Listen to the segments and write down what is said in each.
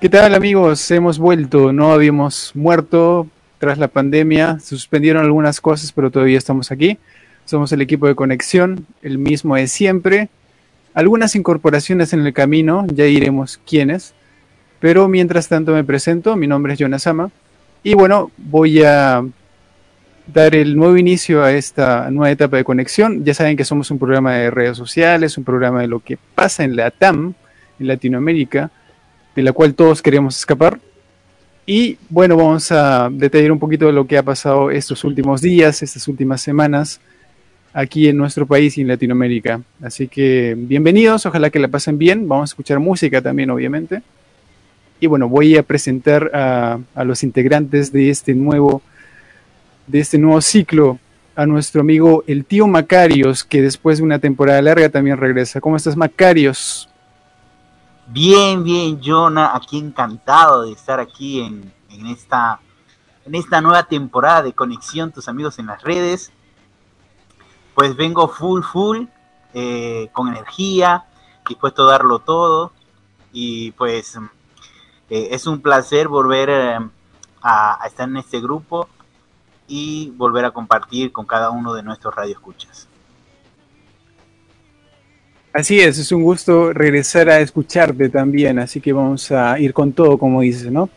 ¿Qué tal amigos? Hemos vuelto, no habíamos muerto tras la pandemia, suspendieron algunas cosas, pero todavía estamos aquí. Somos el equipo de conexión, el mismo de siempre. Algunas incorporaciones en el camino, ya iremos quiénes. Pero mientras tanto me presento, mi nombre es Jonas Ama. Y bueno, voy a dar el nuevo inicio a esta nueva etapa de conexión. Ya saben que somos un programa de redes sociales, un programa de lo que pasa en la TAM, en Latinoamérica de la cual todos queremos escapar. Y bueno, vamos a detallar un poquito lo que ha pasado estos últimos días, estas últimas semanas aquí en nuestro país y en Latinoamérica. Así que bienvenidos, ojalá que la pasen bien. Vamos a escuchar música también, obviamente. Y bueno, voy a presentar a, los integrantes de este nuevo de este nuevo ciclo a nuestro amigo el tío Macarios, que después de una temporada larga también regresa. ¿Cómo estás, Macarios? Bien, bien, Jonah, aquí encantado de estar aquí en, esta, en esta nueva temporada de Conexión, tus amigos en las redes. Pues vengo full, full, eh, con energía, dispuesto a darlo todo. Y pues es un placer volver eh, a, a, estar en este grupo y volver a compartir con cada uno de nuestros radioescuchas. Así es, es un gusto regresar a escucharte también, así que vamos a ir con todo, como dices, ¿no?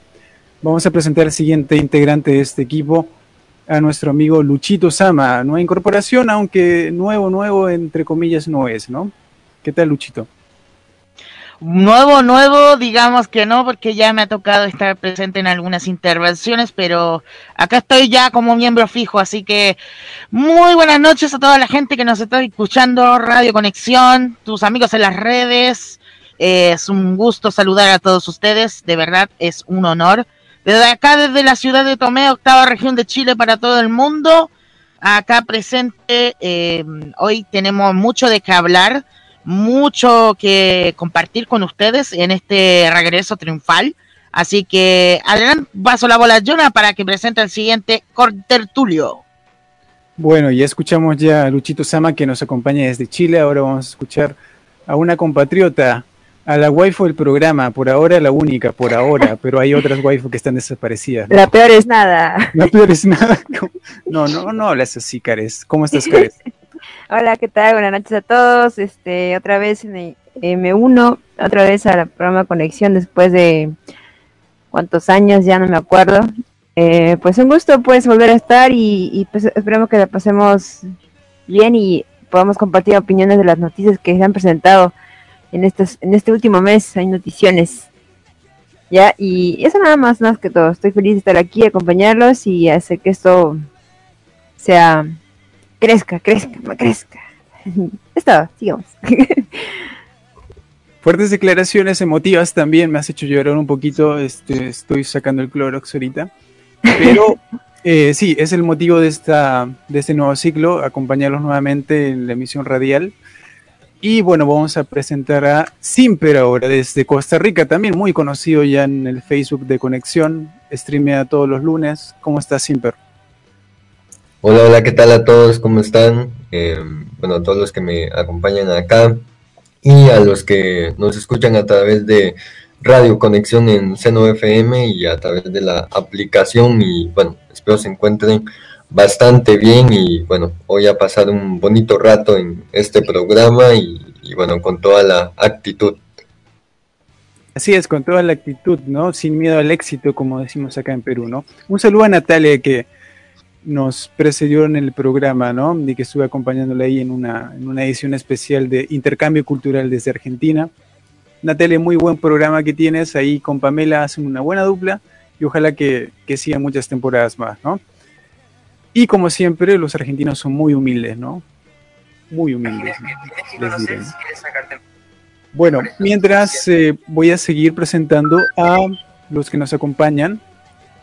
Vamos a presentar al siguiente integrante de este equipo, a nuestro amigo Luchito Sama, nueva incorporación, aunque nuevo, nuevo, entre comillas, no es, ¿no? ¿Qué tal, Luchito? Nuevo, nuevo, digamos que no, porque ya me ha tocado estar presente en algunas intervenciones, pero acá estoy ya como miembro fijo, así que muy buenas noches a toda la gente que nos está escuchando, Radio Conexión, tus amigos en las redes. es un gusto saludar a todos ustedes, de verdad es un honor. Desde acá, desde la ciudad de Tomé, octava región de Chile para todo el mundo, acá presente, eh, hoy tenemos mucho de qué hablar mucho que compartir con ustedes en este regreso triunfal. Así que adelante, paso la bola a Jonah para que presente el siguiente tertulio. Bueno, ya escuchamos ya a Luchito Sama que nos acompaña desde Chile. Ahora vamos a escuchar a una compatriota, a la waifu del programa. Por ahora la única, por ahora, pero hay otras waifu que están desaparecidas. La peor es nada. La peor es nada. No, no, no hablas así, Cares. ¿Cómo estás, Cares? Hola, ¿qué tal? Buenas noches a todos. Este, otra vez me, me uno, otra vez al programa Conexión después de cuántos años, ya no me acuerdo. Eh, pues un gusto pues volver a estar y, y, pues esperemos que la pasemos bien y podamos compartir opiniones de las noticias que se han presentado en estos, en este último mes, hay noticiones. Ya, y eso nada más, más que todo. Estoy feliz de estar aquí, acompañarlos y hacer que esto sea crezca, crezca, crezca. Está, sigamos. Fuertes declaraciones emotivas también, me has hecho llorar un poquito, este, estoy sacando el Clorox ahorita. Pero eh, sí, es el motivo de, esta, de este nuevo ciclo, acompañarlos nuevamente en la emisión radial. Y bueno, vamos a presentar a Simper ahora, desde Costa Rica, también muy conocido ya en el Facebook de Conexión, streamea todos los lunes. ¿Cómo estás, Simper? Hola, hola, ¿qué tal a todos? ¿Cómo están? Eh, bueno, a todos los que me acompañan acá y a los que nos escuchan a través de Radio Conexión en Seno FM y a través de la aplicación y bueno, espero se encuentren bastante bien y bueno, voy a pasar un bonito rato en este programa y bueno, con toda la actitud. Así es, con toda la actitud, ¿no? Sin miedo al éxito, como decimos acá en Perú, ¿no? Un saludo a Natalia que nos precedió en el programa, ¿no? Y que estuve acompañándole ahí en una, en una edición especial de Intercambio Cultural desde Argentina. Natalia, muy buen programa que tienes ahí con Pamela, hacen una buena dupla y ojalá que, que sigan muchas temporadas más, ¿no? Y como siempre, los argentinos son muy humildes, ¿no? Muy humildes, les diré. Bueno, mientras eh, voy a seguir presentando a los que nos acompañan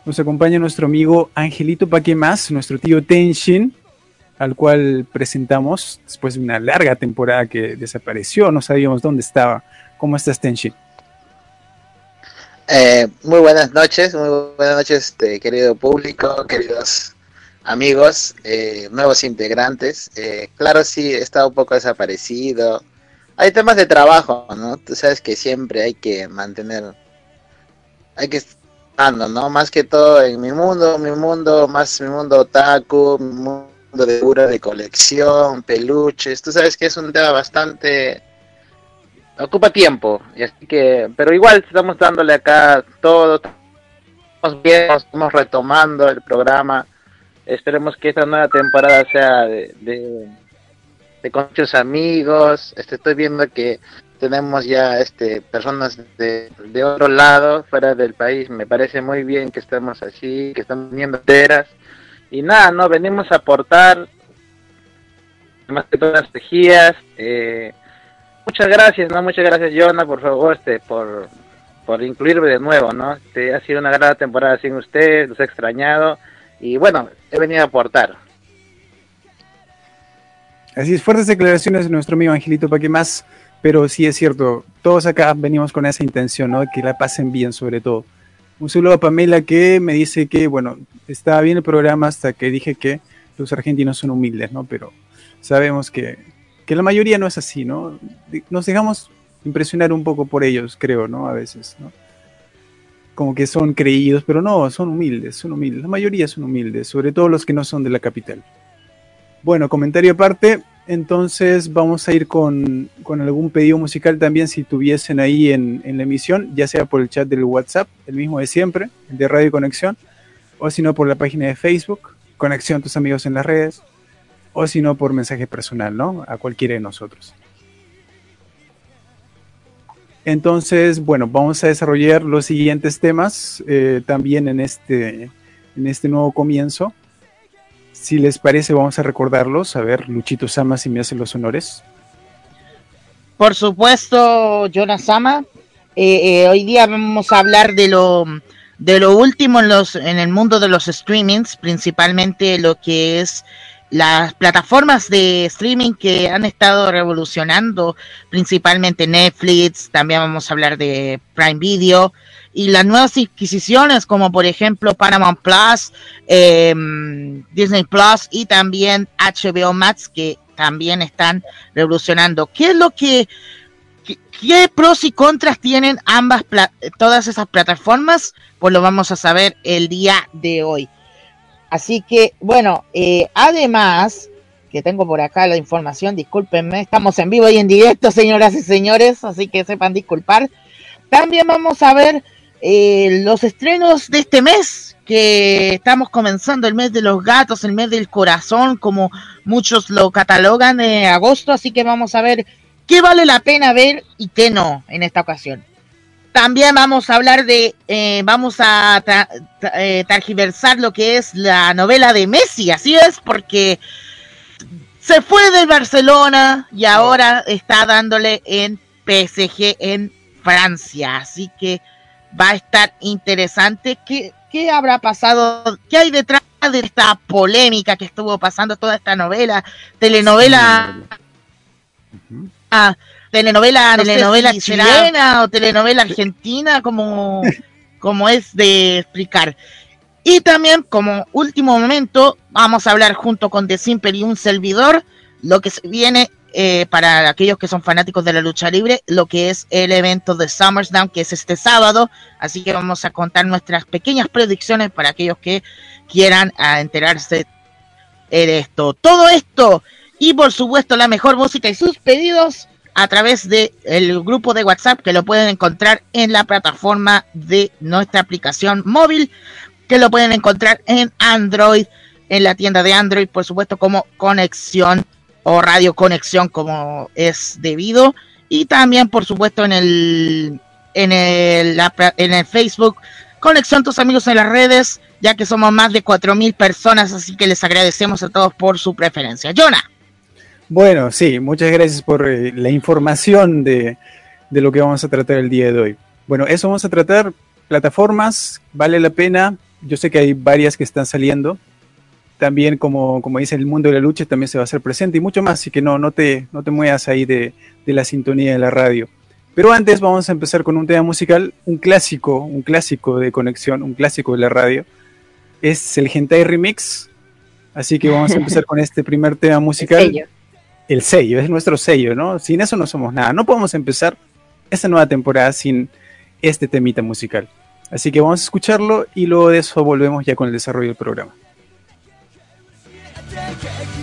nos acompaña nuestro amigo Angelito Paque Más, nuestro tío Tenshin, al cual presentamos después de una larga temporada que desapareció, no sabíamos dónde estaba. ¿Cómo estás, Tenshin? Eh, muy buenas noches, muy buenas noches, este, querido público, queridos amigos, eh, nuevos integrantes. Eh, claro, sí, he estado un poco desaparecido. Hay temas de trabajo, ¿no? Tú sabes que siempre hay que mantener, hay que ¿no? Más que todo en mi mundo, mi mundo, más mi mundo otaku, mi mundo de pura de colección, peluches. Tú sabes que es un tema bastante ocupa tiempo, y así que, pero igual estamos dándole acá todo, estamos bien, estamos retomando el programa Esperemos que esta nueva temporada sea de, de, con muchos amigos. Este, estoy viendo que tenemos ya este personas de, de otro lado, fuera del país. Me parece muy bien que estemos así, que estamos viniendo enteras. Y nada, no venimos a aportar más que todas las tejías. Eh, muchas gracias, no muchas gracias, Jonah, por favor, este, por, por incluirme de nuevo, ¿no? Este, ha sido una gran temporada sin usted, los he extrañado y bueno, he venido a aportar. Así es, fuertes declaraciones de nuestro amigo Angelito ¿para qué más, pero sí es cierto, todos acá venimos con esa intención, ¿no? Que la pasen bien sobre todo. Un saludo a Pamela que me dice que, bueno, estaba bien el programa hasta que dije que los argentinos son humildes, ¿no? Pero sabemos que, que la mayoría no es así, ¿no? Nos dejamos impresionar un poco por ellos, creo, ¿no? A veces, ¿no? como que son creídos, pero no, son humildes, son humildes. La mayoría son humildes, sobre todo los que no son de la capital. Bueno, comentario aparte, entonces vamos a ir con, algún pedido musical también si tuviesen ahí en, en, la emisión, ya sea por el chat del WhatsApp, el mismo de siempre, el de Radio Conexión, o si no por la página de Facebook, Conexión tus amigos en las redes, o si no por mensaje personal, ¿no? A cualquiera de nosotros. Entonces, bueno, vamos a desarrollar los siguientes temas eh, también en este, en este nuevo comienzo. Si les parece, vamos a recordarlos. A ver, Luchito Sama, si me hacen los honores. Por supuesto, Jonas Sama. Eh, eh, hoy día vamos a hablar de lo, de lo último en, los, en el mundo de los streamings, principalmente lo que es las plataformas de streaming que han estado revolucionando, principalmente Netflix, también vamos a hablar de Prime Video, y las nuevas adquisiciones como por ejemplo Paramount Plus, em, Disney Plus y también HBO Max que también están revolucionando. ¿Qué es lo que, qué, pros y contras tienen ambas, todas esas plataformas? Pues lo vamos a saber el día de hoy. Así que, bueno, eh, además, que tengo por acá la información, discúlpenme, estamos en vivo y en directo, señoras y señores, así que sepan disculpar. También vamos a ver eh, los estrenos de este mes, que estamos comenzando el mes de los gatos, el mes del corazón, como muchos lo catalogan de agosto, así que vamos a ver qué vale la pena ver y qué no en esta ocasión. También vamos a hablar de, eh, vamos a eh, targiversar lo que es la novela de Messi, así es, porque se fue del Barcelona y ahora está dándole en PSG en Francia, así que va a estar interesante. ¿Qué, qué habrá pasado? ¿Qué hay detrás de esta polémica que estuvo pasando toda esta novela, telenovela? telenovela, telenovela chilena o telenovela argentina, como, como es de explicar. Y también, como último momento, vamos a hablar junto con The Simple y un servidor, lo que se viene eh, para aquellos que son fanáticos de la lucha libre, lo que es el evento de SummerSlam, que es este sábado. Así que vamos a contar nuestras pequeñas predicciones para aquellos que quieran enterarse de esto. Todo esto y por supuesto la mejor música y sus pedidos a través del el grupo de WhatsApp que lo pueden encontrar en la plataforma de nuestra aplicación móvil, que lo pueden encontrar en Android, en la tienda de Android, por supuesto, como conexión o radio conexión como es debido. Y también, por supuesto, en el, en el, en el Facebook, conexión tus amigos en las redes, ya que somos más de 4.000 personas, así que les agradecemos a todos por su preferencia. Jonah. Bueno, sí, muchas gracias por eh, la información de, lo que vamos a tratar el día de hoy. Bueno, eso vamos a tratar, plataformas, vale la pena, yo sé que hay varias que están saliendo, también como, como dice el mundo de la lucha también se va a hacer presente y mucho más, así que no, no, te, no te muevas ahí de, la sintonía de la radio. Pero antes vamos a empezar con un tema musical, un clásico, un clásico de conexión, un clásico de la radio. Es el Hentai Remix. Así que vamos a empezar con este primer tema musical. El sello. El sello, es nuestro sello, ¿no? Sin eso no somos nada. No podemos empezar esta nueva temporada sin este temita musical. Así que vamos a escucharlo y luego de eso volvemos ya con el desarrollo del programa. なん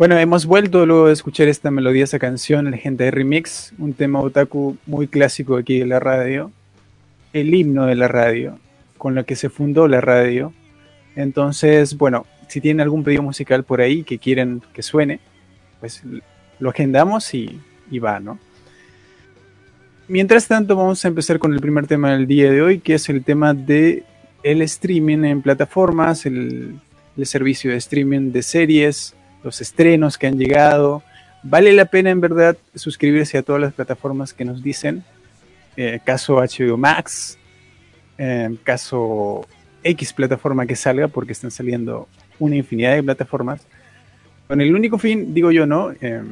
Bueno, hemos vuelto luego de escuchar esta melodiosa canción, el Hentai Remix, un tema otaku muy clásico aquí de la radio, el himno de la radio, con la que se fundó la radio. Entonces, bueno, si tienen algún pedido musical por ahí que quieren que suene, pues lo agendamos y, y va, ¿no? Mientras tanto, vamos a empezar con el primer tema del día de hoy, que es el tema de el streaming en plataformas, el servicio de streaming de series, los estrenos que han llegado. Vale la pena en verdad suscribirse a todas las plataformas que nos dicen. Eh, caso HBO Max, eh, caso X plataforma que salga, porque están saliendo una infinidad de plataformas. Con el único fin, digo yo, ¿no? Eh,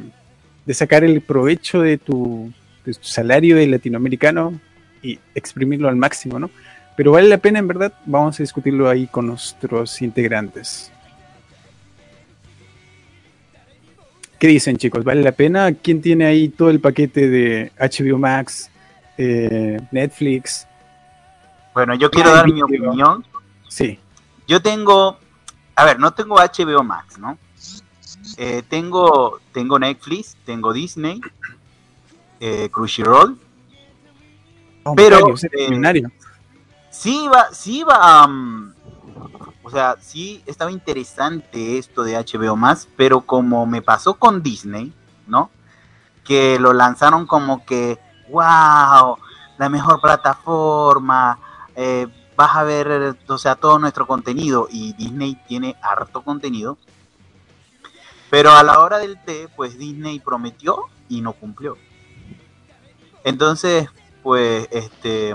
de sacar el provecho de tu, de tu salario de latinoamericano y exprimirlo al máximo, ¿no? Pero vale la pena en verdad, vamos a discutirlo ahí con nuestros integrantes. ¿Qué dicen chicos? ¿Vale la pena? ¿Quién tiene ahí todo el paquete de HBO Max, eh, Netflix? Bueno, yo quiero dar mi opinión. Sí, Yo tengo, a ver, no tengo HBO Max, ¿no? Eh, tengo, tengo Netflix, tengo Disney, eh, Crunchyroll. Oh, Pero, eh. Sí iba, sí am, o sea, sí estaba interesante esto de HBO más, pero como me pasó con Disney, ¿no? Que lo lanzaron como que, wow, la mejor plataforma, eh, vas a ver, o sea, todo nuestro contenido y Disney tiene harto contenido. Pero a la hora del té, pues Disney prometió y no cumplió. Entonces, pues, este,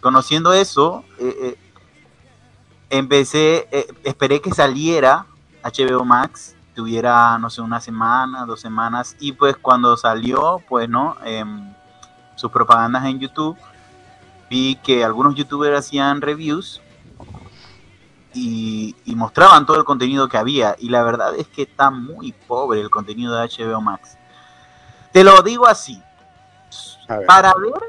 conociendo eso, eh, eh, empecé, eh, esperé que saliera HBO Max, tuviera, no sé, una semana, dos semanas, y pues cuando salió, pues, ¿no? Em, sus propagandas en YouTube, vi que algunos youtubers hacían reviews y, y mostraban todo el contenido que había, y la verdad es que está muy pobre el contenido de HBO Max. Te lo digo así, ver. para ver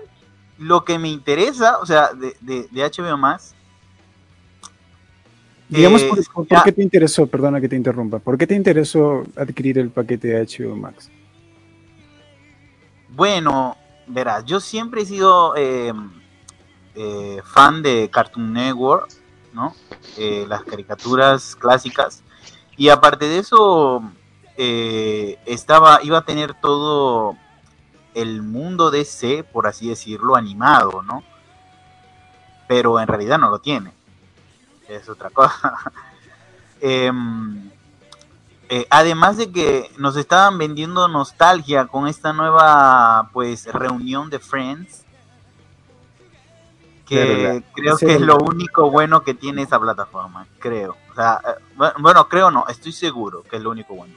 lo que me interesa, o sea, de, de, de HBO Max, Digamos, eh, por, por- ya- ¿por qué te interesó, perdona que te interrumpa, por qué te interesó adquirir el paquete de HBO Max? Bueno, verás, yo siempre he sido eh, eh, fan de Cartoon Network, ¿no? Eh, las caricaturas clásicas. Y aparte de eso, estaba, iba a tener todo el mundo DC, por así decirlo, animado, ¿no? Pero en realidad no lo tiene. Es otra cosa. Em, eh, además de que nos estaban vendiendo nostalgia con esta nueva pues reunión de Friends que creo que es lo único bueno que tiene esa plataforma creo o sea eh, bu- bueno creo no estoy seguro que es lo único bueno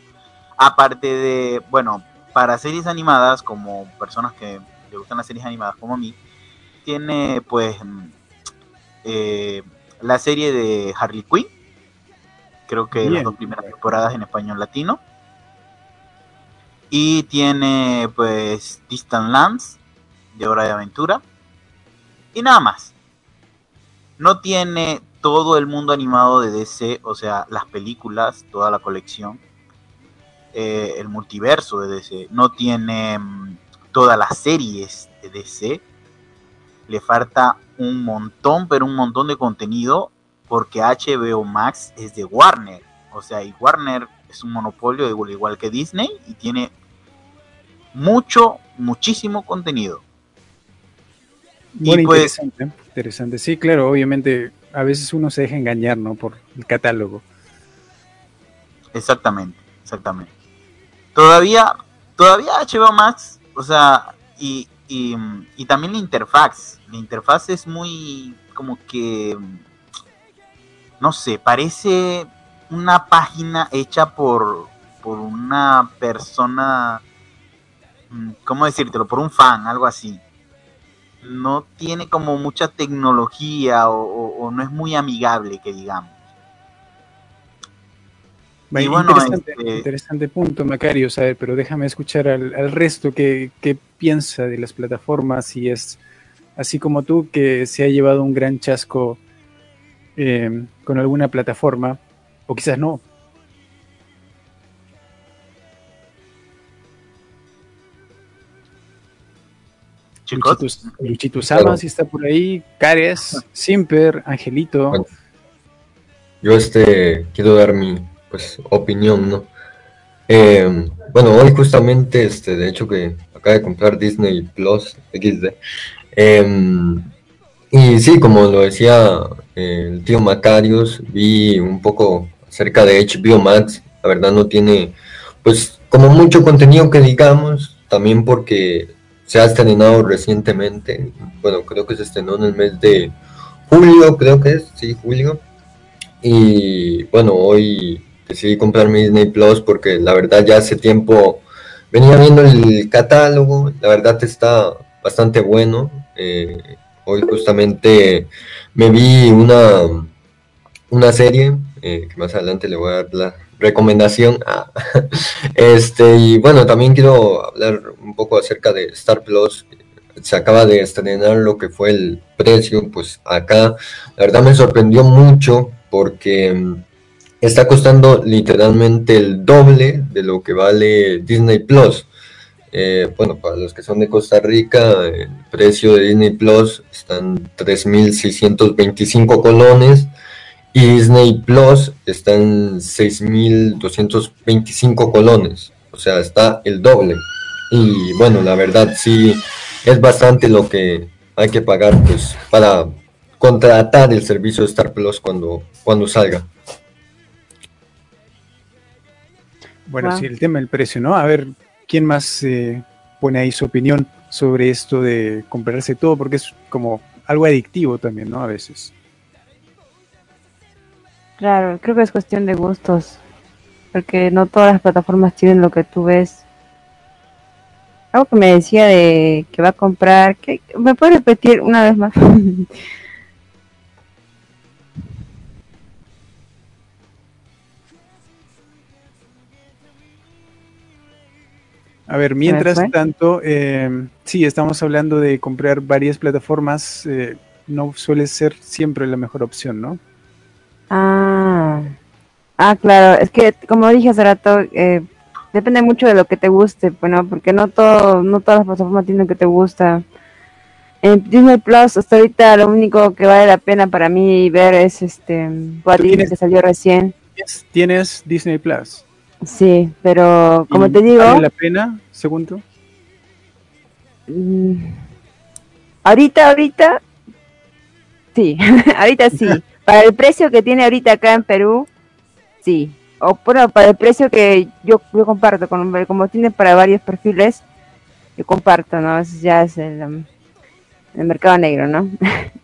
aparte de bueno para series animadas como personas que le gustan las series animadas como a mí tiene pues mm, eh, la serie de Harley Quinn creo que las dos primeras temporadas en español latino. Y tiene pues Distant Lands de Hora de Aventura. Y nada más. No tiene todo el mundo animado de DC, o sea, las películas, toda la colección. eh, el multiverso de DC. No tiene mm, todas las series de DC. Le falta un montón, pero un montón de contenido porque HBO Max es de Warner. O sea, y Warner es un monopolio igual, igual que Disney y tiene mucho, muchísimo contenido. Bueno, Y pues- interesante, interesante. Sí, claro, obviamente a veces uno se deja engañar, ¿no? Por el catálogo. Exactamente, exactamente. Todavía, todavía HBO Max, o sea, y, y, también la interfaz. La interfaz es muy como que, no sé, parece una página hecha por, por una persona, mm, ¿cómo decírtelo? Por un fan, algo así. No tiene como mucha tecnología o- o no es muy amigable, que digamos. Vaya, Y bueno, interesante, este- interesante punto, Macario, saber, pero déjame escuchar al, al resto qué, qué piensa de las plataformas y es así como tú que se ha llevado un gran chasco eh, con alguna plataforma, o quizás no. Chicos, Luchito, Luchito Sama, si está por ahí, Cares, Simper, Angelito. Bueno. Yo este quiero dar mi pues opinión, ¿no? Eh, bueno, hoy justamente, este, de hecho que acaba de comprar Disney Plus XD. Eh, y sí, como lo decía el tío Macarios, vi un poco acerca de HBO Max. La verdad no tiene, pues, como mucho contenido que digamos, también porque se ha estrenado recientemente. Bueno, creo que se estrenó en el mes de julio, creo que es, sí, julio. Y bueno, hoy decidí comprarme Disney Plus porque la verdad ya hace tiempo venía viendo el catálogo, la verdad está bastante bueno. Eh, hoy justamente me vi una, una serie eh, que más adelante le voy a dar la recomendación. Ah, este, y bueno, también quiero hablar un poco acerca de Star Plus. Se acaba de estrenar lo que fue el precio, pues acá la verdad me sorprendió mucho porque mm, está costando literalmente el doble de lo que vale Disney Plus. Eh, bueno, para los que son de Costa Rica, el precio de Disney Plus están 3.625 colones y Disney Plus está en 6.225 colones. O sea, está el doble. Y bueno, la verdad sí es bastante lo que hay que pagar pues para contratar el servicio de Star Plus cuando, cuando salga. Bueno, Wow. sí, el tema del precio, ¿no? A ver, ¿quién más eh, pone ahí su opinión sobre esto de comprarse todo? Porque es como algo adictivo también, ¿no? A veces. Claro, creo que es cuestión de gustos. Porque no todas las plataformas tienen lo que tú ves. Algo que me decía de que va a comprar. ¿qué? ¿Me puede repetir una vez más? A ver, mientras tanto, eh, sí, estamos hablando de comprar varias plataformas. eh, no suele ser siempre la mejor opción, ¿no? Ah, ah, claro, es que como dije hace rato, eh, depende mucho de lo que te guste, bueno, porque no todo, no todas las plataformas tienen lo que te gusta. En Disney Plus hasta ahorita lo único que vale la pena para mí ver es este What ¿Tú If, tienes- que salió recién. Tienes Disney Plus. Sí, pero como ¿Y te digo, ¿Vale la pena, según tú? mm, ahorita, ahorita, sí, ahorita sí. Para el precio que tiene ahorita acá en Perú, sí. O bueno, para el precio que yo, yo comparto, con, como tiene para varios perfiles, yo comparto, ¿no? Eso ya es el, um, el mercado negro, ¿no?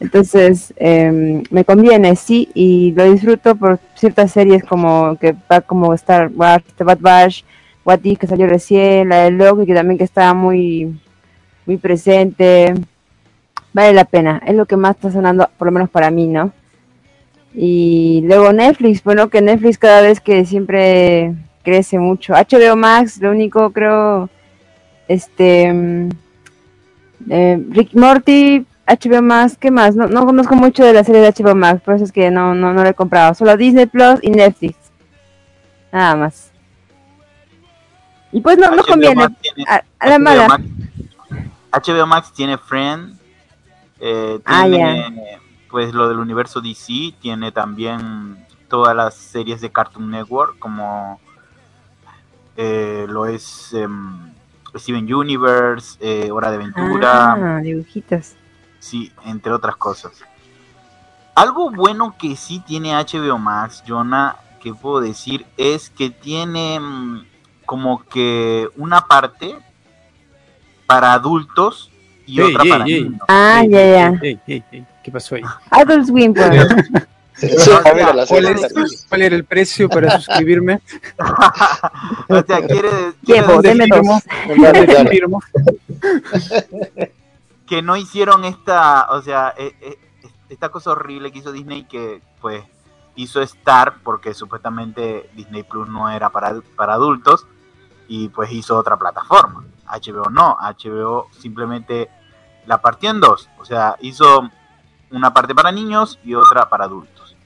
Entonces, em, me conviene, sí, y lo disfruto por ciertas series como que va como Star Wars, The Bad Batch, What If, que salió recién, la de Loki, que también que estaba muy, muy presente. Vale la pena, es lo que más está sonando, por lo menos para mí, ¿no? Y luego Netflix, bueno, que Netflix cada vez que siempre crece mucho. HBO Max, lo único creo, este, mm, eh, Rick Morty, HBO Max, ¿qué más? No, no conozco mucho de la serie de HBO Max, por eso es que no, no, no he comprado. Solo Disney Plus y Netflix. Nada más. Y pues no, conviene. Tiene- A, a la HBO mala. Max, HBO Max tiene Friend, eh, Ah, tiene pues lo del universo DC, tiene también todas las series de Cartoon Network como eh, lo es em, Steven Universe, eh, Hora de Aventura, Ah, dibujitos. Sí, entre otras cosas. Algo bueno que sí tiene HBO Max, Jonah, que puedo decir, es que tiene mm, como que una parte para adultos y Ey, otra ey, para ey. niños. Ah, ya, ya. ¿Qué pasó ahí? Adult Swim, pues. La ¿Cuál era el precio para suscribirme? o sea, quiere, quiere Tiempo, ¿Dónde deme firmo? que no hicieron esta, o sea, eh, eh, esta cosa horrible que hizo Disney que pues hizo Star porque supuestamente Disney Plus no era para, para adultos y pues hizo otra plataforma. HBO no, HBO simplemente la partió en dos, o sea, hizo una parte para niños y otra para adultos.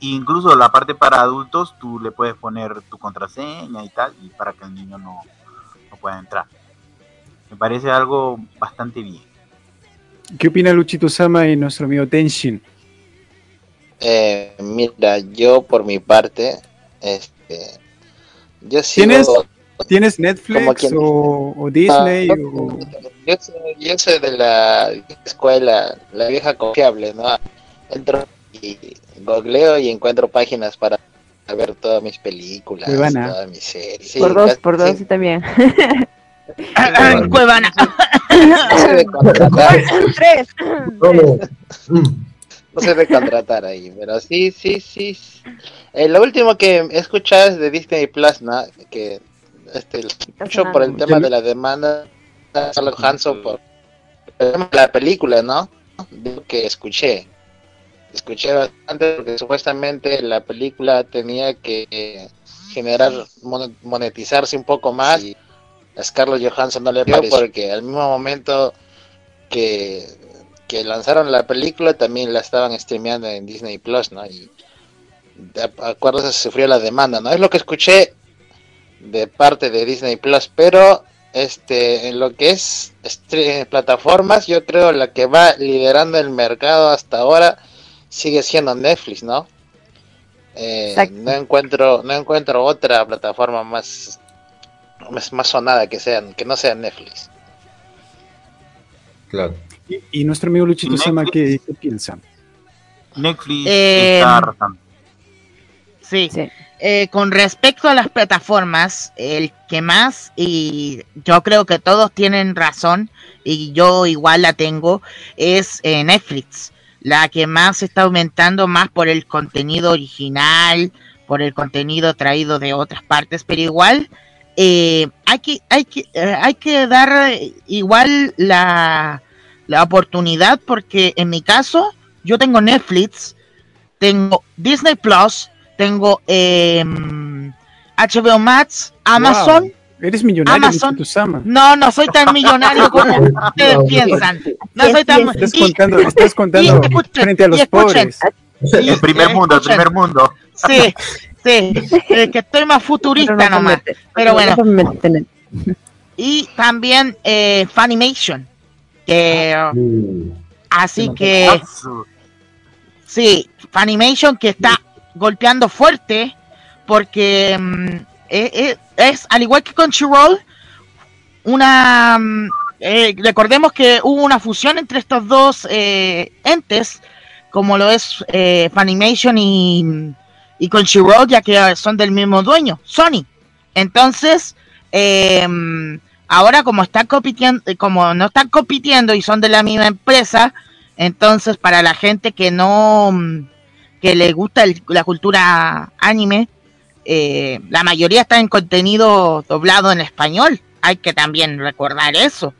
E incluso la parte para adultos tú le puedes poner tu contraseña y tal y para que el niño no, no pueda entrar. Me parece algo bastante bien. ¿Qué opina Luchito Sama y nuestro amigo Tenshin? Eh, mira, yo por mi parte, este, yo sigo, ¿Tienes? ¿Tienes Como Netflix quien o, o Disney? Ah, o- yo, soy, yo soy de la escuela, la vieja confiable, ¿no? Entro y googleo y encuentro páginas para ver todas mis películas, todas mis series. Sí, por dos, casi- por dos, sí, sí, también. Cuevana. Cuevana. no sé de contratar, Tres. ¿Cómo? Mm. no sé de contratar ahí, pero sí, sí, sí. Eh, lo último que he escuchado es de Disney Plus, ¿no? Que este, mucho por el tema de la demanda de Scarlett Johansson por la película, ¿no? De lo que escuché. Escuché bastante porque supuestamente la película tenía que generar, mon- monetizarse un poco más y Scarlett Johansson no le pareció porque al mismo momento que, que lanzaron la película también la estaban streameando en Disney Plus, ¿no? Y de acuerdo se sufrió la demanda, ¿no? Es lo que escuché de parte de Disney Plus, pero este en lo que es stre- plataformas, yo creo la que va liderando el mercado hasta ahora sigue siendo Netflix, ¿no? Eh, no encuentro no encuentro otra plataforma más más, más sonada que sea que no sea Netflix. Claro. Y, y nuestro amigo Luchito Netflix. Sama, ¿qué, qué piensa? Netflix Eh. Sí. Sí. Eh, con respecto a las plataformas, el que más, y yo creo que todos tienen razón, y yo igual la tengo, es eh, Netflix. La que más está aumentando más por el contenido original, por el contenido traído de otras partes, pero igual eh, hay que, hay que, eh, hay que dar eh, igual la, la oportunidad, porque en mi caso, yo tengo Netflix, tengo Disney Plus, tengo eh, HBO Max, Amazon. Wow, eres millonario, Amazon. No, no soy tan millonario como ustedes piensan. No soy tan. Estás y- contando, estás contando y escuchen, frente a y los escuchen. pobres. y- El primer mundo, el primer mundo. Sí, sí, eh, que estoy más futurista Pero no nomás. Pero bueno, No y también eh, Funimation, que Uh, así no que Ah, sí, Funimation que está golpeando fuerte porque mm, eh, eh, es al igual que Crunchyroll una mm, eh, recordemos que hubo una fusión entre estos dos eh, entes como lo es eh, Funimation y, y Crunchyroll ya que son del mismo dueño Sony. Entonces eh, ahora como están compitiendo como no están compitiendo y son de la misma empresa entonces para la gente que no mm, que le gusta la cultura anime eh, la mayoría está en contenido doblado en español. Hay que también recordar eso.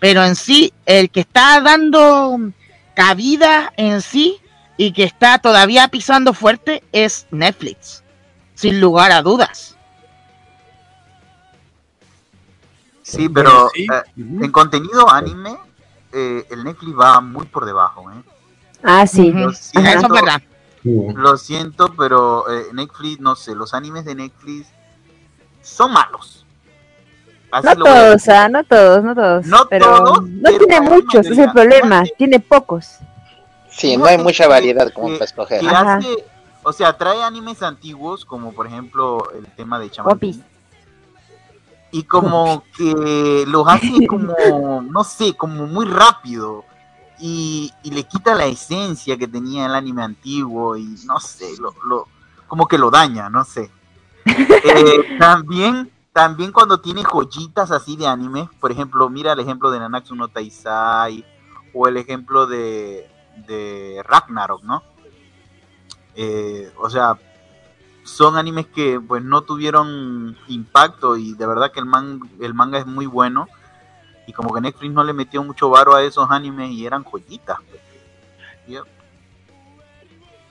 Pero en sí el que está dando cabida en sí y que está todavía pisando fuerte es Netflix sin lugar a dudas Sí, pero sí. eh, en contenido anime, eh, el Netflix va muy por debajo. ¿eh? Ah, sí. Lo eso es siento, verdad lo siento, pero eh, Netflix, no sé, los animes de Netflix son malos. Así No todos, ah, no todos, no todos. No pero todos, no pero tiene muchos, es el problema. Tiene pocos. Sí, No, no hay mucha variedad como que- para escoger. hace, o sea, trae animes antiguos, como por ejemplo el tema de Chaman y como que los hace como, no sé, como muy rápido. Y, y le quita la esencia que tenía el anime antiguo y no sé, lo, lo, como que lo daña, no sé. Eh, también, también cuando tiene joyitas así de anime, por ejemplo, mira el ejemplo de Nanatsu no Taizai o el ejemplo de, de Ragnarok, ¿no? Eh, o sea, son animes que pues no tuvieron impacto y de verdad que el, man, el manga es muy bueno y como que Netflix no le metió mucho varo a esos animes y eran joyitas. pues. Y-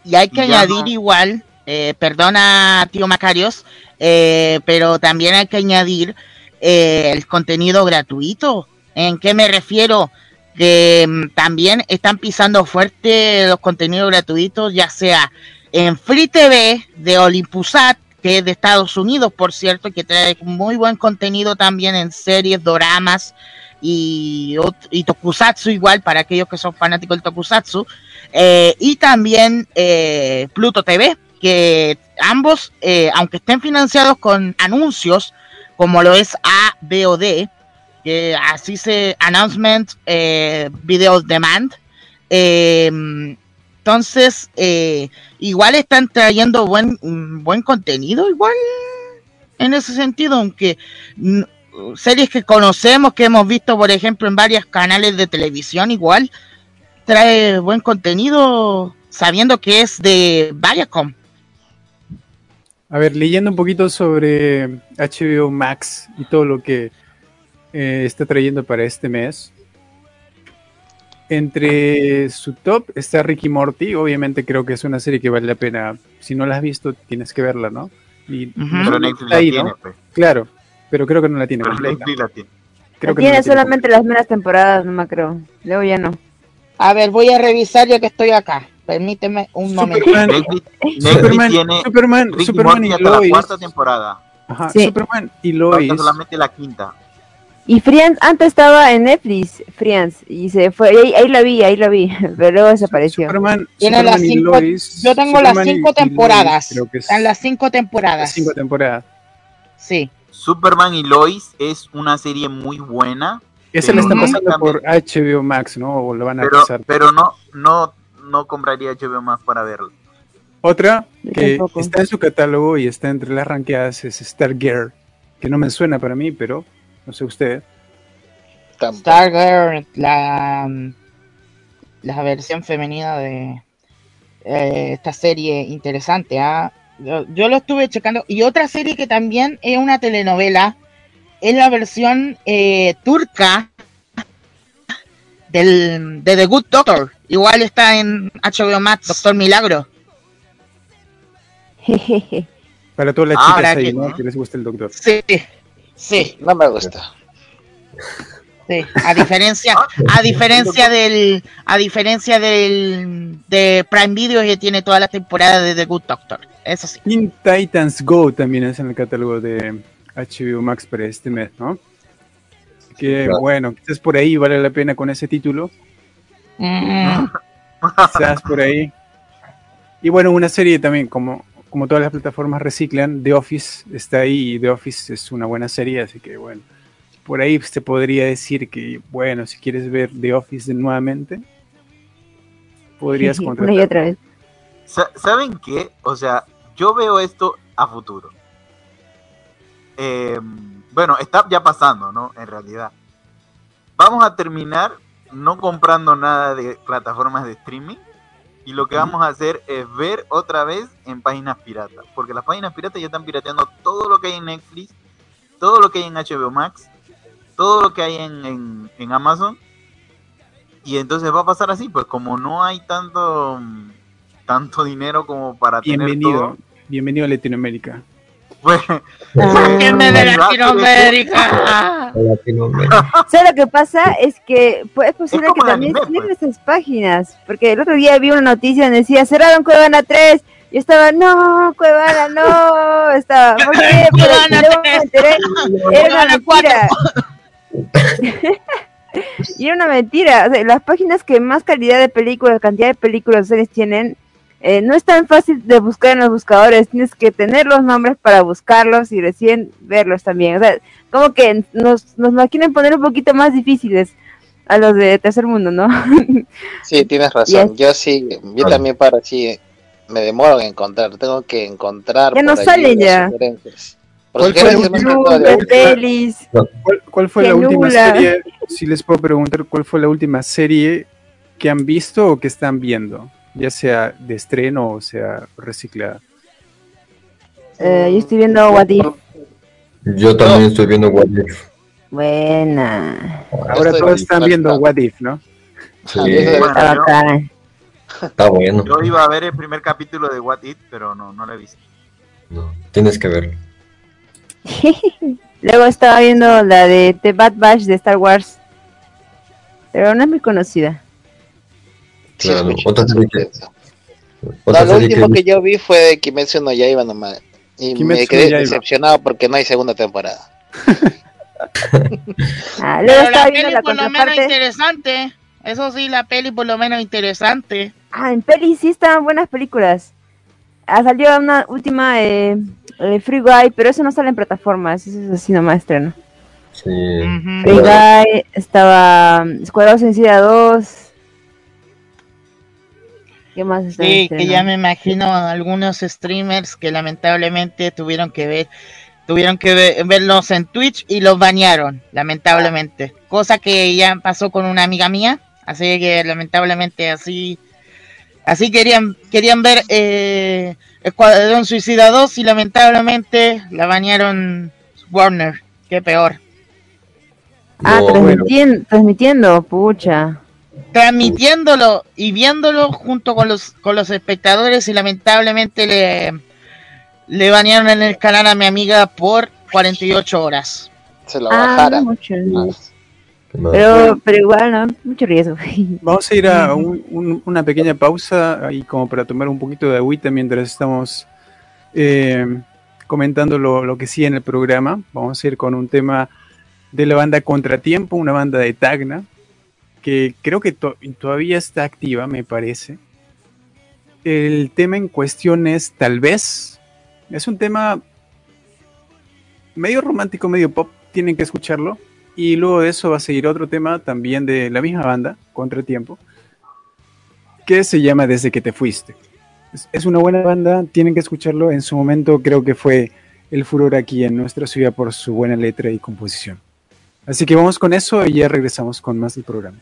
Y hay que Y añadir no- igual, eh, perdona tío Macarios, eh, pero también hay que añadir eh, el contenido gratuito. ¿En qué me refiero? Que mm, también están pisando fuerte los contenidos gratuitos, ya sea en Free TV de Olympusat, que es de Estados Unidos, por cierto, que trae muy buen contenido también en series, doramas y, Tokusatsu igual, para aquellos que son fanáticos del Tokusatsu. Eh, y también eh, Pluto TV, que ambos, eh, aunque estén financiados con anuncios, como lo es ABOD, así se Announcement eh, Video Demand, eh, entonces eh, igual están trayendo buen, buen contenido, igual en ese sentido, aunque series que conocemos, que hemos visto, por ejemplo, en varios canales de televisión, igual trae buen contenido sabiendo que es de Viacom. A ver, leyendo un poquito sobre HBO Max y todo lo que eh, está trayendo para este mes. Entre su top está Ricky Morty. Obviamente creo que es una serie que vale la pena. Si no la has visto, tienes que verla, ¿no? Y Pero está ahí, tiene, ¿no? pues. Claro, pero creo que no la tiene Pero completa. Netflix la tiene. Creo que no tiene la tiene solamente las primeras temporadas, no me creo. Luego ya no. A ver, voy a revisar ya que estoy acá. Permíteme un momento. Superman, Superman, tiene Superman, Superman y hasta la Lois. cuarta temporada. Ajá, Sí. Superman y Lois. solamente la quinta. Y Friends, antes estaba en Netflix, Friends, y se fue, y ahí, ahí la vi, ahí la vi, pero luego desapareció. Superman, Tiene Superman las y cinco- Lois. Yo tengo Superman las y- cinco y Lois, temporadas. creo que es Están las cinco las temporadas. cinco temporadas. Sí. Superman y Lois es una serie muy buena, Esa la Ujú. pasando por HBO Max, ¿no? O lo van a pero, pasar. pero no, no, no compraría HBO más para verlo. Otra que está en su catálogo y está entre las ranqueadas es Stargirl, que no me suena para mí, pero no sé usted. Stargirl, la, la versión femenina de eh, esta serie interesante. ¿ah? Yo, yo lo estuve checando. Y otra serie que también es una telenovela es la versión eh, turca del, de The Good Doctor. Igual está en HBO Max, Doctor Milagro. Para todas las Ah, chicas ahí, que- ¿no? Que les gusta el doctor. Sí, sí. No me gusta. Sí, a diferencia, a diferencia del, a diferencia del de Prime Video que tiene toda la temporada de The Good Doctor. Eso sí. Teen Titans Go también es en el catálogo de HBO Max para este mes, ¿no? Así que Claro. bueno, quizás por ahí vale la pena con ese título. Mm, Quizás por ahí. Y bueno, una serie también, como, como todas las plataformas reciclan, The Office está ahí y The Office es una buena serie, así que bueno, por ahí se podría decir que, bueno, si quieres ver The Office nuevamente, podrías Una y contratar. otra vez. Sa- ¿Saben qué? O sea, yo veo esto a futuro. Eh, bueno, está ya pasando, ¿no? En realidad. Vamos a terminar no comprando nada de plataformas de streaming y lo que vamos a hacer es ver otra vez en páginas piratas. Porque las páginas piratas ya están pirateando todo lo que hay en Netflix, todo lo que hay en HBO Max, todo lo que hay en, en- en Amazon. Y entonces va a pasar así, pues como no hay tanto tanto dinero como para tener Bienvenido, todo, bienvenido a Latinoamérica. Pues, Sáquenme de Ah. Latinoamérica. Latinoamérica. ¿Sabes lo que pasa? Es que pues, es posible Es que también cierren pues. esas páginas. Porque el otro día vi una noticia donde decía cerraron Cuevana 3. Y estaba, no, Cuevana, no. Estaba, ¿por qué? Pero Cuevana y luego 3. me enteré, era una Cuevana 4. mentira. y era una mentira. O sea, las páginas que más calidad de películas, cantidad de películas o series tienen, eh, no es tan fácil de buscar en los buscadores. Tienes que tener los nombres para buscarlos y recién verlos también. O sea, como que nos, nos la quieren poner un poquito más difíciles a los de tercer mundo, ¿no? Sí, tienes razón. Yo sí, yo también para sí me demoro en encontrar. Tengo que encontrar. Ya no las ya. ¿Cuál fue. ¿Cuál, fue la última serie? Si les puedo preguntar, ¿cuál fue la última serie que han visto o que están viendo? Ya sea de estreno o sea reciclada. Eh, yo estoy viendo What If. Yo también estoy viendo What If. Buena. Ahora estoy todos están viendo. What If, ¿no? Sí, Ah, Bueno, Está bueno. yo iba a ver el primer capítulo de What It, pero no, no lo he visto. No, tienes que verlo. Luego estaba viendo la de The Bad Batch de Star Wars. Pero no es muy conocida. Claro, otra serie que-. Otra No, lo serie último que- que yo vi fue de Kimetsu no Yaiba nomás. Y Kimetsu me quedé decepcionado porque no hay segunda temporada. Ah, Pero la peli la por lo menos interesante. Eso sí, la peli por lo menos interesante. Ah, en pelis sí estaban buenas películas. Ah, salió una última eh, eh, Free Guy, pero eso no sale en plataformas, eso es así nomás estreno. Sí. Free Guy, estaba Escuadrón Suicida 2. ¿Qué más está Sí, que ya me imagino a algunos streamers que lamentablemente tuvieron que ver, tuvieron que ver- verlos en Twitch y los banearon, lamentablemente. Cosa que ya pasó con una amiga mía, así que lamentablemente así, así querían, querían ver eh, Escuadrón Suicida 2 y lamentablemente la banearon Warner, qué peor. Ah, No, transmitiendo, pucha. Transmitiéndolo y viéndolo junto con los con los espectadores y lamentablemente le le banearon en el canal a mi amiga por 48 horas. Se lo Ah, bajaran. mucho. Ah, Pero, pero igual, ¿no? Mucho riesgo. Vamos a ir a un- un- una pequeña pausa ahí como para tomar un poquito de agüita mientras estamos eh, comentando lo, lo que sigue en el programa. Vamos a ir con un tema de la banda Contratiempo, una banda de Tacna, creo que to- todavía está activa, me parece. El tema en cuestión es Tal vez. Es un tema medio romántico, medio pop. Tienen que escucharlo. Y luego de eso va a seguir otro tema también de la misma banda, Contratiempo, que se llama Desde que te fuiste. Es una buena banda, tienen que escucharlo. En su momento creo que fue el furor aquí en nuestra ciudad por su buena letra y composición. Así que vamos con eso y ya regresamos con más del programa.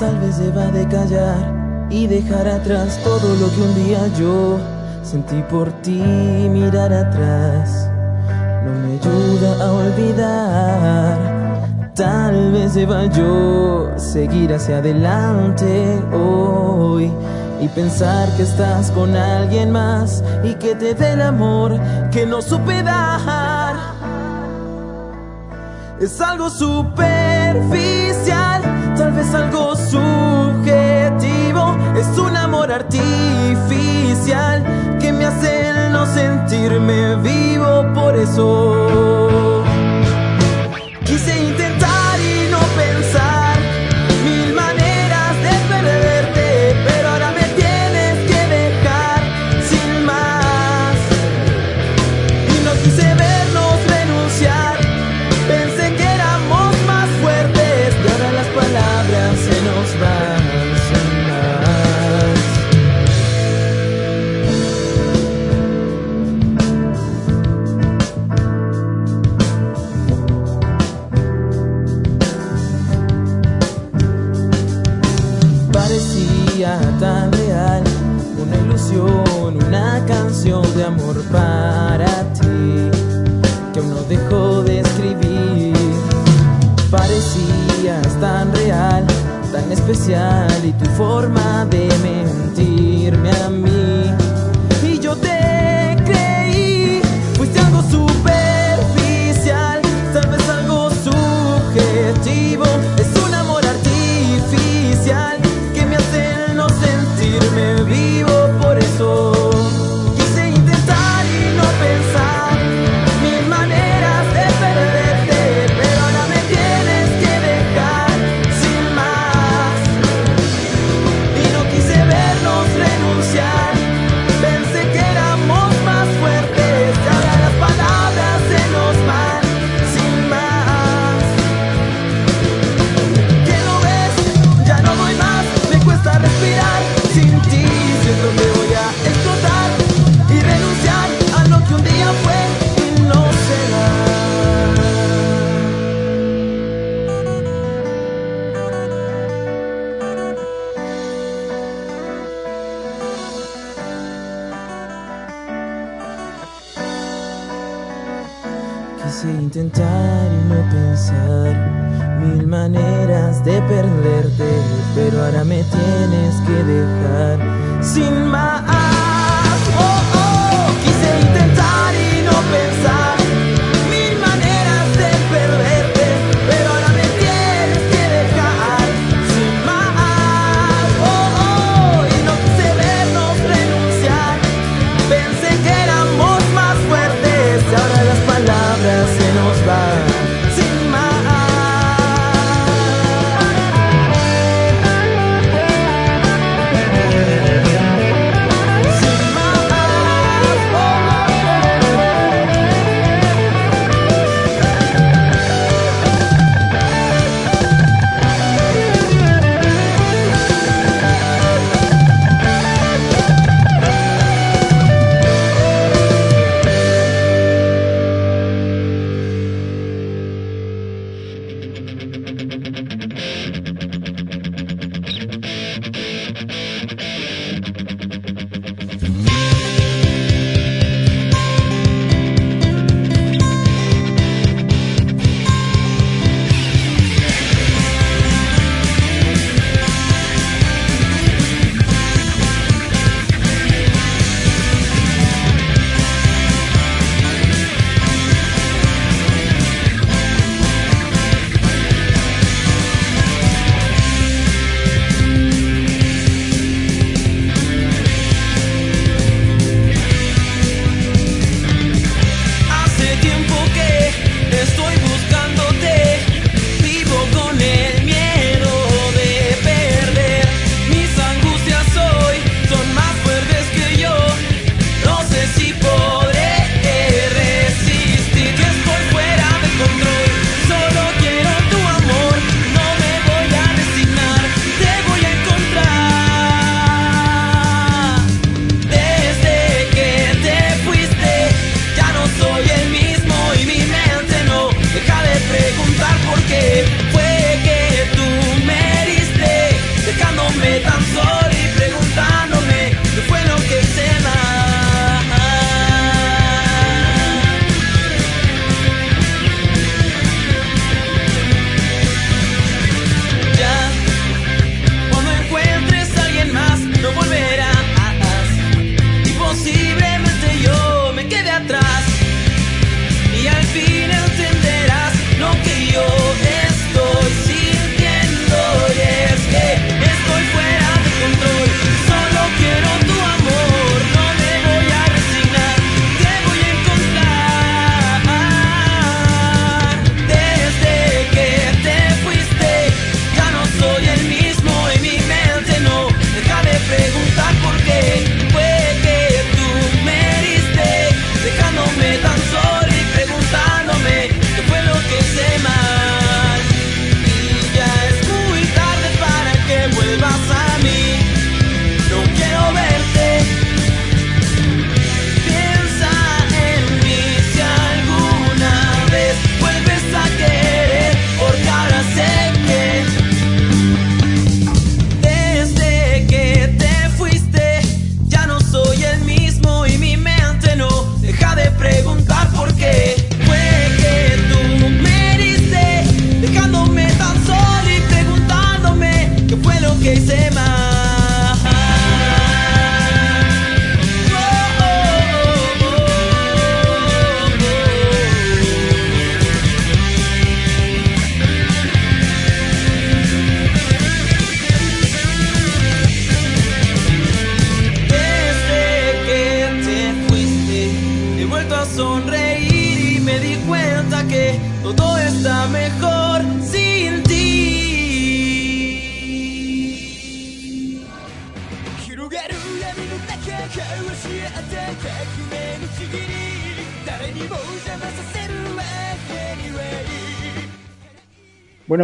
Tal vez deba de callar y dejar atrás todo lo que un día yo sentí por ti. Mirar atrás no me ayuda a olvidar. Tal vez deba yo seguir hacia adelante hoy y pensar que estás con alguien más y que te dé el amor que no supe dar es algo superficial, tal vez algo subjetivo, es un amor artificial que me hace no sentirme vivo, por eso especial y tu forma de mentirme a mí.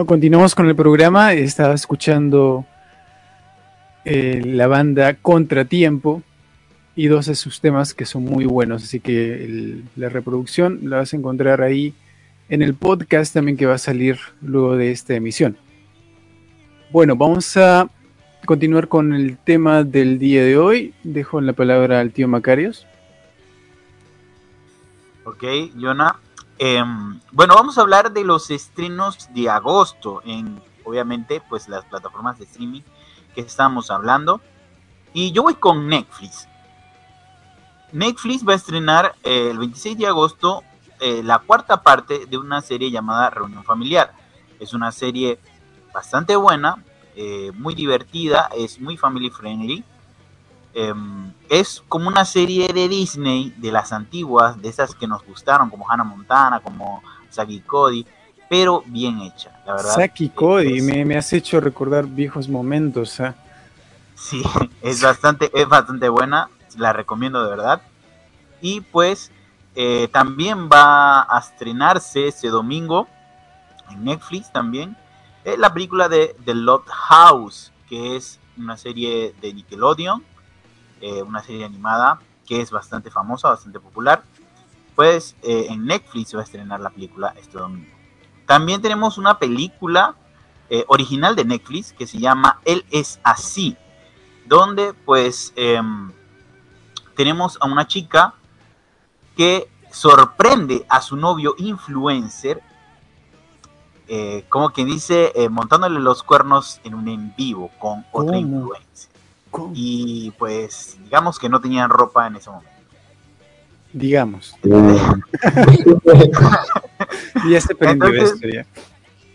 Continuamos con el programa. Estaba escuchando eh, la banda Contratiempo y dos de sus temas que son muy buenos. Así que la reproducción la vas a encontrar ahí en el podcast también que va a salir luego de esta emisión. Bueno, vamos a continuar con el tema del día de hoy. Dejo la palabra al tío Macarios. Ok, Jonah. Em, bueno, vamos a hablar de los estrenos de agosto en, obviamente, pues las plataformas de streaming que estamos hablando. Y yo voy con Netflix. Netflix va a estrenar eh, el 26 de agosto eh, la cuarta parte de una serie llamada Reunión Familiar. Es una serie bastante buena, eh, muy divertida, es muy family friendly. Em, es como una serie de Disney, de las antiguas, de esas que nos gustaron, como Hannah Montana, como Saki Cody, pero bien hecha, la verdad. Saki Cody, me, me has hecho recordar viejos momentos. ¿ah? Sí, es bastante, es bastante buena, la recomiendo de verdad. Y pues eh, también va a estrenarse ese domingo en Netflix también eh, la película de The Lost House, que es una serie de Nickelodeon, eh, una serie animada que es bastante famosa, bastante popular. Pues eh, en Netflix se va a estrenar la película este domingo. También tenemos una película eh, original de Netflix que se llama Él es así, donde pues em, tenemos a una chica que sorprende a su novio influencer, eh, como que dice, eh, montándole los cuernos en un en vivo con otra ¿Cómo? influencer. Y pues digamos que no tenían ropa en ese momento. Digamos. Se prendió Entonces-.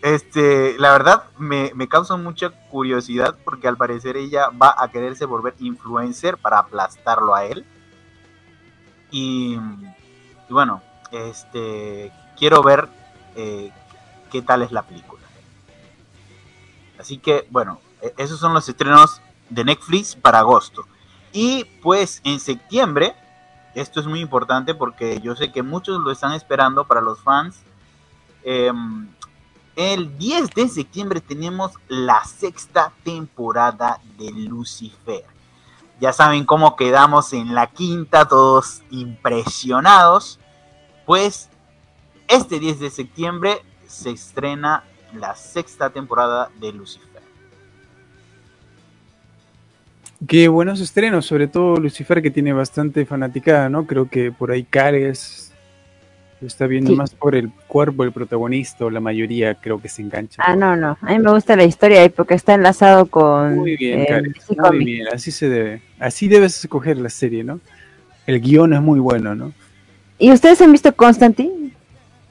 Este, la verdad me, me causa mucha curiosidad porque al parecer ella va a quererse volver influencer para aplastarlo a él. Y, y bueno, este, quiero ver eh, qué tal es la película. Así que bueno, e- esos son los estrenos de Netflix para agosto. Y pues en septiembre, esto es muy importante porque yo sé que muchos lo están esperando para los fans. em, el 10 de septiembre tenemos la sexta temporada de Lucifer. Ya saben cómo quedamos en la quinta, todos impresionados. Pues este 10 de septiembre se estrena la sexta temporada de Lucifer. Qué buenos estrenos, sobre todo Lucifer que tiene bastante fanaticada, ¿no? Creo que por ahí Cares lo está viendo Sí. más por el cuerpo del protagonista o la mayoría creo que se engancha. Ah, no, no. A mí me gusta la historia y porque está enlazado con. Muy bien, eh, Cares, muy bien, así se debe. Así debes escoger la serie, ¿no? El guion es muy bueno, ¿no? ¿Y ustedes han visto Constantine?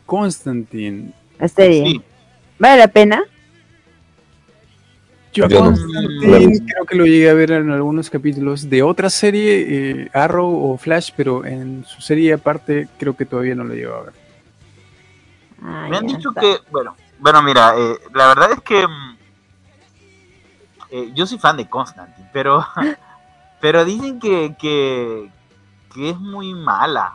Constantine. La serie. Sí, ¿Vale la pena? Yo no. Constantine creo que lo llegué a ver en algunos capítulos de otra serie, eh, Arrow o Flash, pero en su serie aparte creo que todavía no lo llevo a ver. Ah, me han dicho está. que, bueno, bueno, mira, eh, la verdad es que mm, eh, yo soy fan de Constantine, pero, pero dicen que, que, que es muy mala.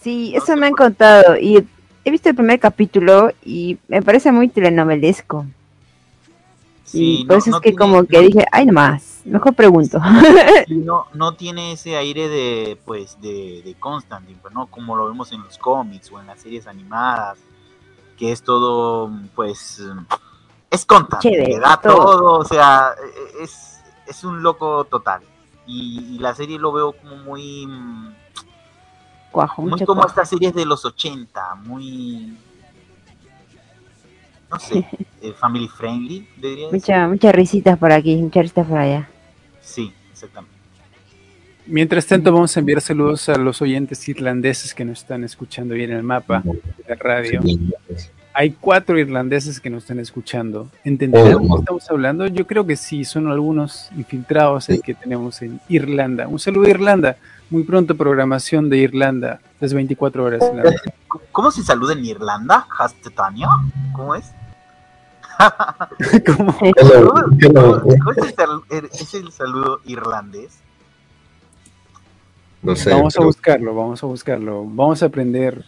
Sí, eso me han contado y he visto el primer capítulo y me parece muy telenovelesco. Sí, y por no- eso no es que tiene- como que dije, ay nomás, mejor pregunto. sí, no, no tiene ese aire de, pues, de, de Constantine, pues, ¿no? Como lo vemos en los cómics o en las series animadas, que es todo, pues, es Constantine, Chévere, da todo. todo, o sea, e- es, es un loco total. Y, y la serie lo veo como muy, Cuajo, muy como estas series de los 80, muy, no sé, eh, family friendly, diría. Mucha, muchas risitas por aquí, muchas risitas por allá. Sí, exactamente. Mientras tanto, vamos a enviar saludos a los oyentes irlandeses que nos están escuchando bien en el mapa de la radio. Hay cuatro irlandeses que nos están escuchando. ¿Entenderán Oh, de qué estamos hablando? Yo creo que sí, son algunos infiltrados ahí que tenemos en Irlanda. Un saludo a Irlanda. Muy pronto programación de Irlanda, las 24 horas. en la noche. ¿Cómo se saluda en Irlanda? ¿Hastetania? ¿Cómo es? ¿Cómo? Hello, ¿Cómo, hello. cómo- cómo es el, sal- es el saludo irlandés? No sé. Vamos a buscarlo, vamos a buscarlo. Vamos a aprender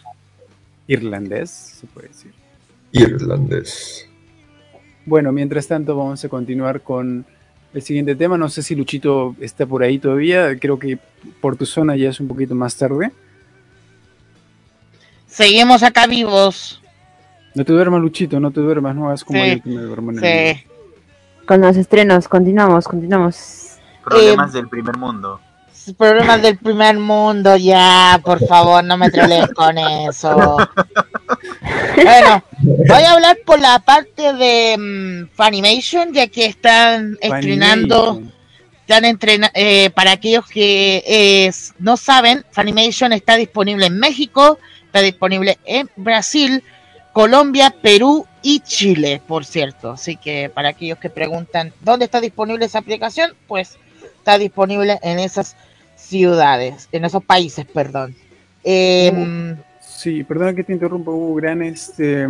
irlandés, se puede decir. Irlandés. Bueno, mientras tanto vamos a continuar con el siguiente tema. No sé si Luchito está por ahí todavía. Creo que por tu zona ya es un poquito más tarde. Seguimos acá vivos. No te duermas, Luchito, no te duermas, no hagas como Sí, yo que me duermo en el Sí. Con los estrenos, continuamos, continuamos. Problemas del primer mundo. Problemas del primer mundo, ya, por favor, no me trolees con eso. Bueno, voy a hablar por la parte de mm, Funimation, ya que están estrenando, están entrena eh, para aquellos que eh, no saben, Funimation está disponible en México, está disponible en Brasil, Colombia, Perú y Chile, por cierto. Así que para aquellos que preguntan dónde está disponible esa aplicación, pues está disponible en esas ciudades, en esos países, perdón. Em, Sí, perdona que te interrumpa, hubo gran, este,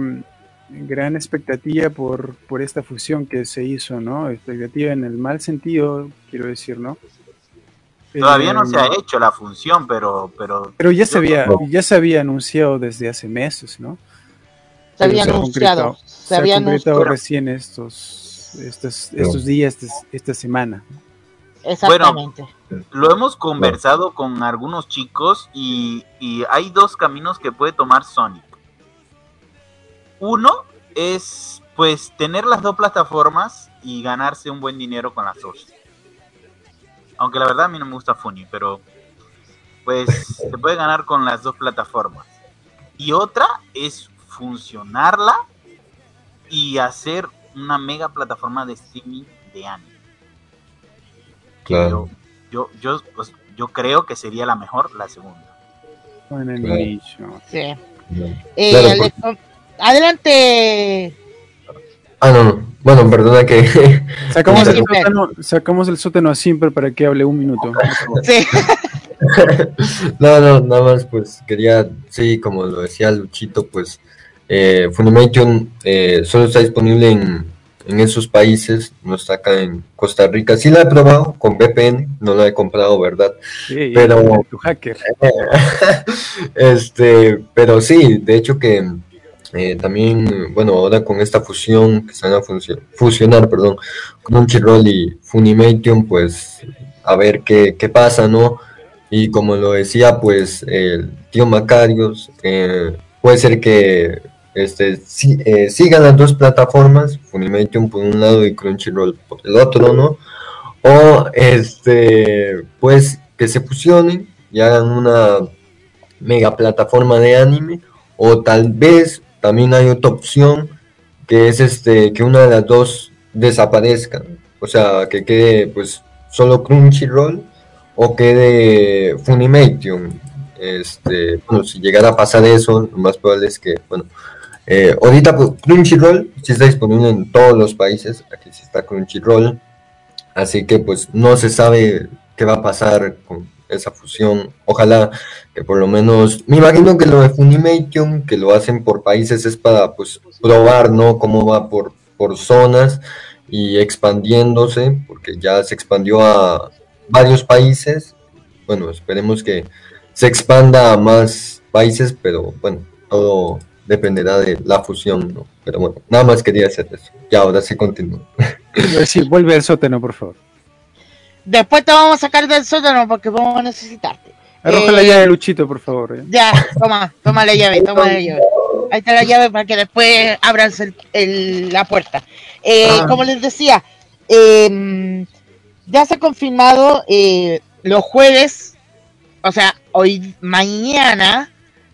gran expectativa por, por esta fusión que se hizo, ¿no? Expectativa en el mal sentido, quiero decir, ¿no? Todavía no se ha hecho la función, pero, pero Pero ya se, había, ya se había anunciado desde hace meses, ¿no? Se había anunciado, se había concretado anunciado, recién estos, estos, estos días, esta semana. exactamente. lo hemos conversado con algunos chicos y, y hay dos caminos que puede tomar Sonic. Uno es pues tener las dos plataformas y ganarse un buen dinero con las dos. Aunque la verdad a mí no me gusta Funny, pero pues se puede ganar con las dos plataformas. Y otra es funcionarla y hacer una mega plataforma de streaming de anime. Claro. Yo, yo, pues, yo creo que sería la mejor la segunda. Sí. Claro. Eh, Claro, Ale- Adelante. Ah, no, no. Bueno, perdona que. Sacamos el, sótano, sacamos el sótano a Simper para que hable un minuto. Sí. no, no, nada más, pues quería, sí, como lo decía Luchito, pues eh, Funimation eh, solo está disponible en, en esos países, no está acá en Costa Rica. Sí la he probado con VPN, no la he comprado, ¿verdad? Sí, Pero- tu hacker. este, pero sí, de hecho que eh, también, bueno, ahora con esta fusión que se van a fusionar, perdón, Crunchyroll y Funimation, pues a ver qué, qué pasa, ¿no? Y como lo decía, pues el tío Macarios, puede ser que este, si- eh, sigan las dos plataformas, Funimation por un lado y Crunchyroll por el otro, ¿no? O este, pues que se fusionen y hagan una mega plataforma de anime o tal vez también hay otra opción que es este que una de las dos desaparezca o sea que quede pues solo Crunchyroll o quede Funimation este bueno si llegara a pasar eso lo más probable es que bueno eh, ahorita pues, Crunchyroll sí está disponible en todos los países aquí sí está Crunchyroll así que pues no se sabe qué va a pasar con esa fusión ojalá que por lo menos, me imagino que lo de Funimation, que lo hacen por países, es para pues probar, ¿no? Cómo va por, por zonas y expandiéndose, porque ya se expandió a varios países. Bueno, esperemos que se expanda a más países, pero bueno, todo dependerá de la fusión, ¿no? Pero bueno, nada más quería hacer eso. Ya, ahora sí continúo. Sí, vuelve al sótano, por favor. Después te vamos a sacar del sótano porque vamos a necesitarte. Arroja Eh, la llave, Luchito, por favor. ¿eh? Ya, toma, toma la llave, toma la llave. Ahí está la llave para que después abras el- el- la puerta. Eh, Ah. Como les decía, eh, ya se ha confirmado eh, los jueves, o sea, hoy, mañana,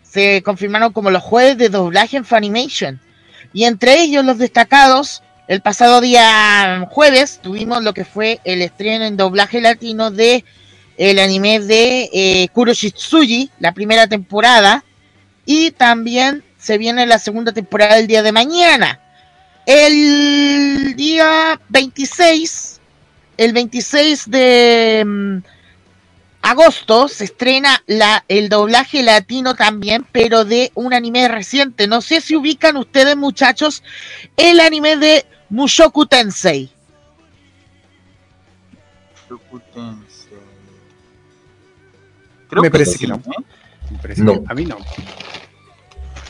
se confirmaron como los jueves de doblaje en Funimation. Y entre ellos los destacados, el pasado día jueves tuvimos lo que fue el estreno en doblaje latino de el anime de eh, Kuroshitsuji, la primera temporada, y también se viene la segunda temporada el día de mañana. El día 26, el 26 de mm, agosto se estrena la, el doblaje latino también, pero de un anime reciente. No sé si ubican ustedes, muchachos, el anime de Mushoku Tensei. Mushoku Tensei. Creo Me parece que no. Me parece No. que- A mí no.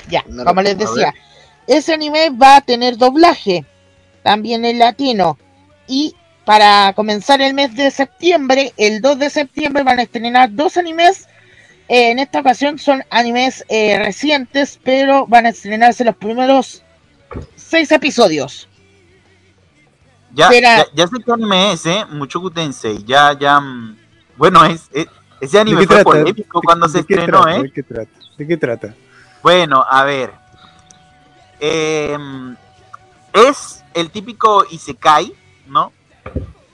Ya, No como les decía, ese anime va a tener doblaje también en latino. Y para comenzar el mes de septiembre, el 2 de septiembre, van a estrenar dos animes. Eh, en esta ocasión son animes eh, recientes, pero van a estrenarse los primeros seis episodios. Ya, Espera. ya, ya sé qué anime es, ¿eh? Mushoku Tensei. Ya, ya. mm, Bueno, es, es- ese ¿De anime fue trata? polémico ¿De- cuando se estrenó, trata? ¿eh? ¿De qué trata? ¿De qué trata? Bueno, a ver. Em, es el típico Isekai, ¿no?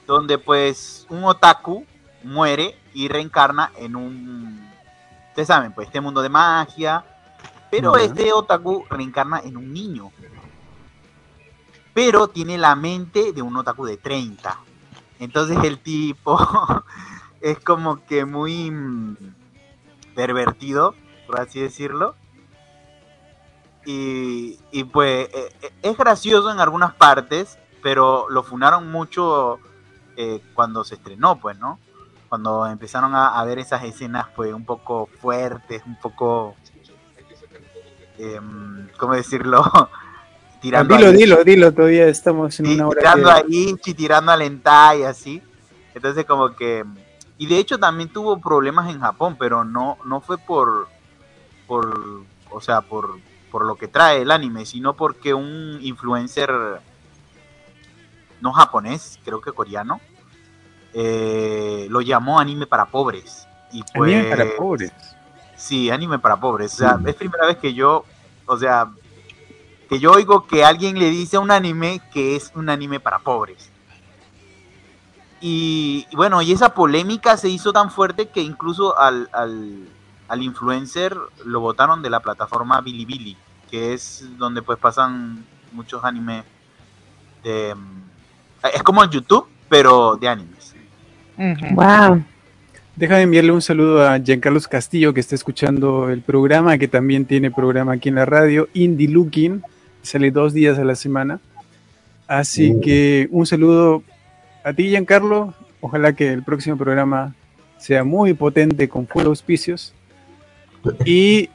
Donde pues un otaku muere y reencarna en un... Ustedes saben, pues este mundo de magia. Pero este otaku reencarna en un niño. Pero tiene la mente de un otaku de 30. Entonces el tipo es como que muy mm, pervertido, por así decirlo. Y, y pues eh, eh, es gracioso en algunas partes, pero lo funaron mucho eh, cuando se estrenó, pues, ¿no? Cuando empezaron a, a ver esas escenas, pues, un poco fuertes, un poco, em, ¿cómo decirlo? tirando dilo, ahí- dilo, dilo, todavía estamos en una hora tirando a Inchi, tirando a Lentai, así. Entonces como que... Y de hecho también tuvo problemas en Japón, pero no, no fue por... por o sea, por, por lo que trae el anime, sino porque un influencer no japonés, creo que coreano, eh, lo llamó anime para pobres. Y pues, Anime para pobres. Sí, anime para pobres. O sea, es primera vez que yo, o sea, que yo oigo que alguien le dice a un anime que es un anime para pobres. Y, y bueno, y esa polémica se hizo tan fuerte que incluso al, al, al influencer lo botaron de la plataforma Bilibili, que es donde pues pasan muchos animes de... Es como el YouTube, pero de animes. Wow. Déjame enviarle un saludo a Giancarlos Castillo que está escuchando el programa, que también tiene programa aquí en la radio, Indie Looking, sale dos días a la semana. Así Uh. que un saludo a ti, Giancarlo. Ojalá que el próximo programa sea muy potente con full auspicios. Y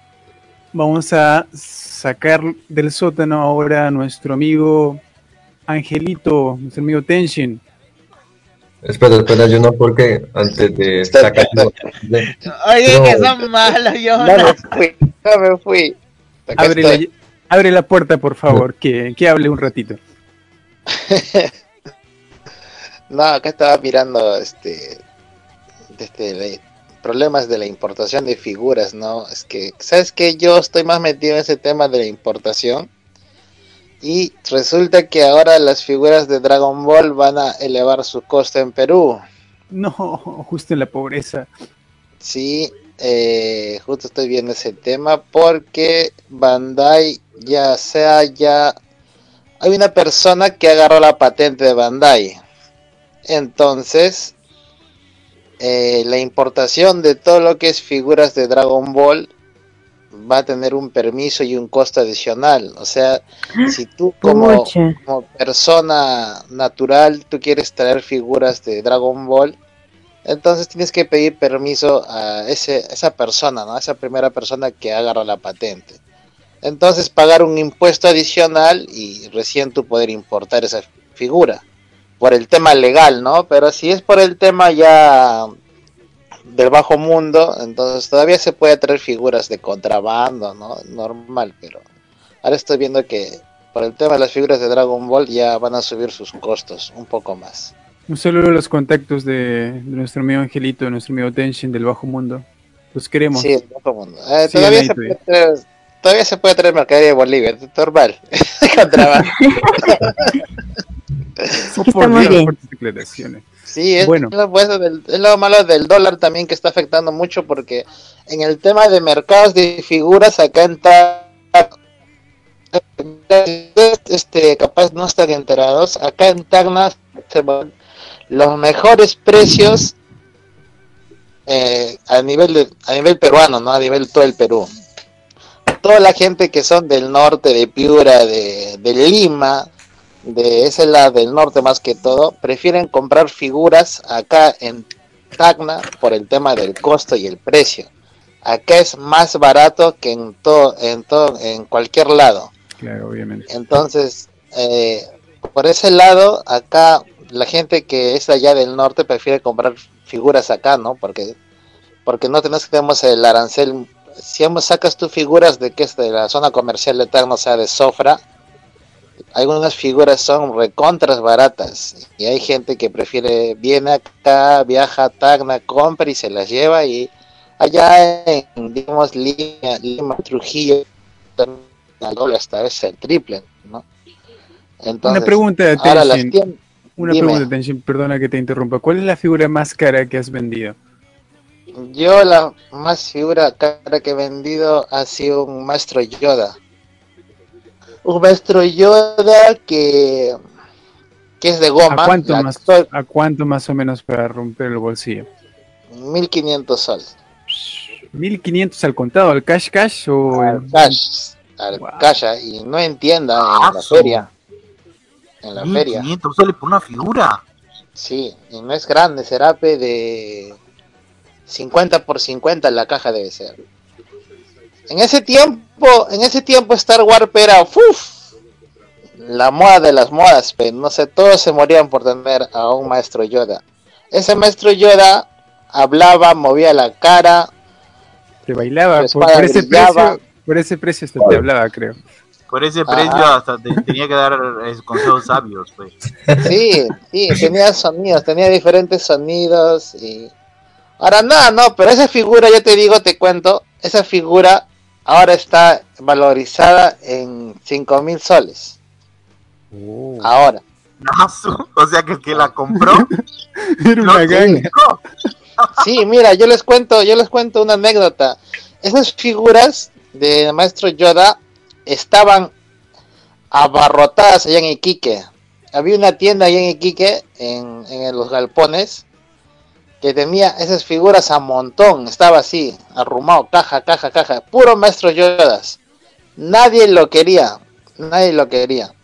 vamos a sacar del sótano ahora a nuestro amigo Angelito, nuestro amigo Tenshin. Espera, espera, yo no, porque antes de sacarlo. Oye, No. que son malos, yo. No me fui, no me fui. Abre la, estoy. abre la puerta, por favor, que, que hable un ratito. No, acá estaba mirando este, este le- problemas de la importación de figuras, ¿no? Es que, ¿sabes qué? Yo estoy más metido en ese tema de la importación. Y resulta que ahora las figuras de Dragon Ball van a elevar su costo en Perú. No, justo en la pobreza. Sí, eh, justo estoy viendo ese tema porque Bandai ya sea ya hay una persona que agarró la patente de Bandai. Entonces, eh, la importación de todo lo que es figuras de Dragon Ball va a tener un permiso y un costo adicional. O sea, si tú como, persona natural tú quieres traer figuras de Dragon Ball, entonces tienes que pedir permiso a ese, esa persona, ¿no? A esa primera persona que agarra la patente. Entonces pagar un impuesto adicional y recién tú poder importar esa figura. Por el tema legal, ¿no? Pero si es por el tema ya del bajo mundo, entonces todavía se puede traer figuras de contrabando, ¿no? Normal, pero ahora estoy viendo que por el tema de las figuras de Dragon Ball ya van a subir sus costos un poco más. Un saludo a los contactos de, de nuestro amigo Angelito, de nuestro amigo Tenshin del Bajo Mundo. Los queremos. Sí, el bajo mundo. Eh, todavía, se puede traer, todavía se puede traer mercadería de Bolivia, normal. Contrabando. Por declaraciones. Sí, es, Bueno. lo, del- es lo malo del dólar también que está afectando mucho porque en el tema de mercados de figuras acá en Ta- este capaz no están enterados, acá en Tacna se van los mejores precios eh, a nivel de, a nivel peruano, no a nivel todo el Perú. Toda la gente que son del norte, de Piura, de, de Lima, de ese lado del norte más que todo, prefieren comprar figuras acá en Tacna por el tema del costo y el precio. Acá es más barato que en todo, en todo, en cualquier lado. Claro, obviamente. Entonces, eh, por ese lado, acá la gente que es allá del norte prefiere comprar figuras acá, ¿no? Porque porque no tenés que tenemos el arancel. Si hemos- sacas tú figuras de que es de la zona comercial de Tacna, o sea, de Sofra, algunas figuras son recontras baratas y hay gente que prefiere viene acá, viaja a Tacna, compra y se las lleva y allá en digamos Lima, Lima Trujillo al doble hasta veces el triple, ¿no? Entonces, Una pregunta, ahora las Tenshin. tiendas, Una Dime. pregunta, Tenshin, perdona que te interrumpa. ¿Cuál es la figura más cara que has vendido? yo la más figura cara que he vendido ha sido un maestro Yoda. Un maestro Yoda que que es de goma, ¿A cuánto, la más, ¿A cuánto más o menos para romper el bolsillo? 1500 soles. 1500 al contado, al cash cash o Al en- cash, al Wow. cash, ah, y no en tienda, en la feria. En la feria. 1500 soles por una figura. Sí, y no es grande, Serape de 50 por 50 la caja debe ser. En ese tiempo, en ese tiempo Star Warp era ¡fuf! la moda de las modas, pero no sé, todos se morían por tener a un maestro Yoda. Ese maestro Yoda hablaba, movía la cara, te bailaba. Por, ese brillaba. precio, por ese precio hasta te hablaba, creo. Por ese Ajá. precio hasta te- tenía que dar eh, consejos sabios, pues. Sí, sí, tenía sonidos, tenía diferentes sonidos y... Ahora nada, no, pero esa figura, ya te digo, te cuento, esa figura ahora está valorizada en 5 mil soles. Ahora. Asu, O sea que el que la compró Era no una ganga. chingó. Sí, mira, yo les cuento, yo les cuento una anécdota. Esas figuras de Maestro Yoda estaban abarrotadas allá en Iquique. Había una tienda allá en Iquique, en, en los galpones, que tenía esas figuras a montón. Estaba así, arrumado, caja, caja, caja. Puro Maestro Yodas. Nadie lo quería, nadie lo quería.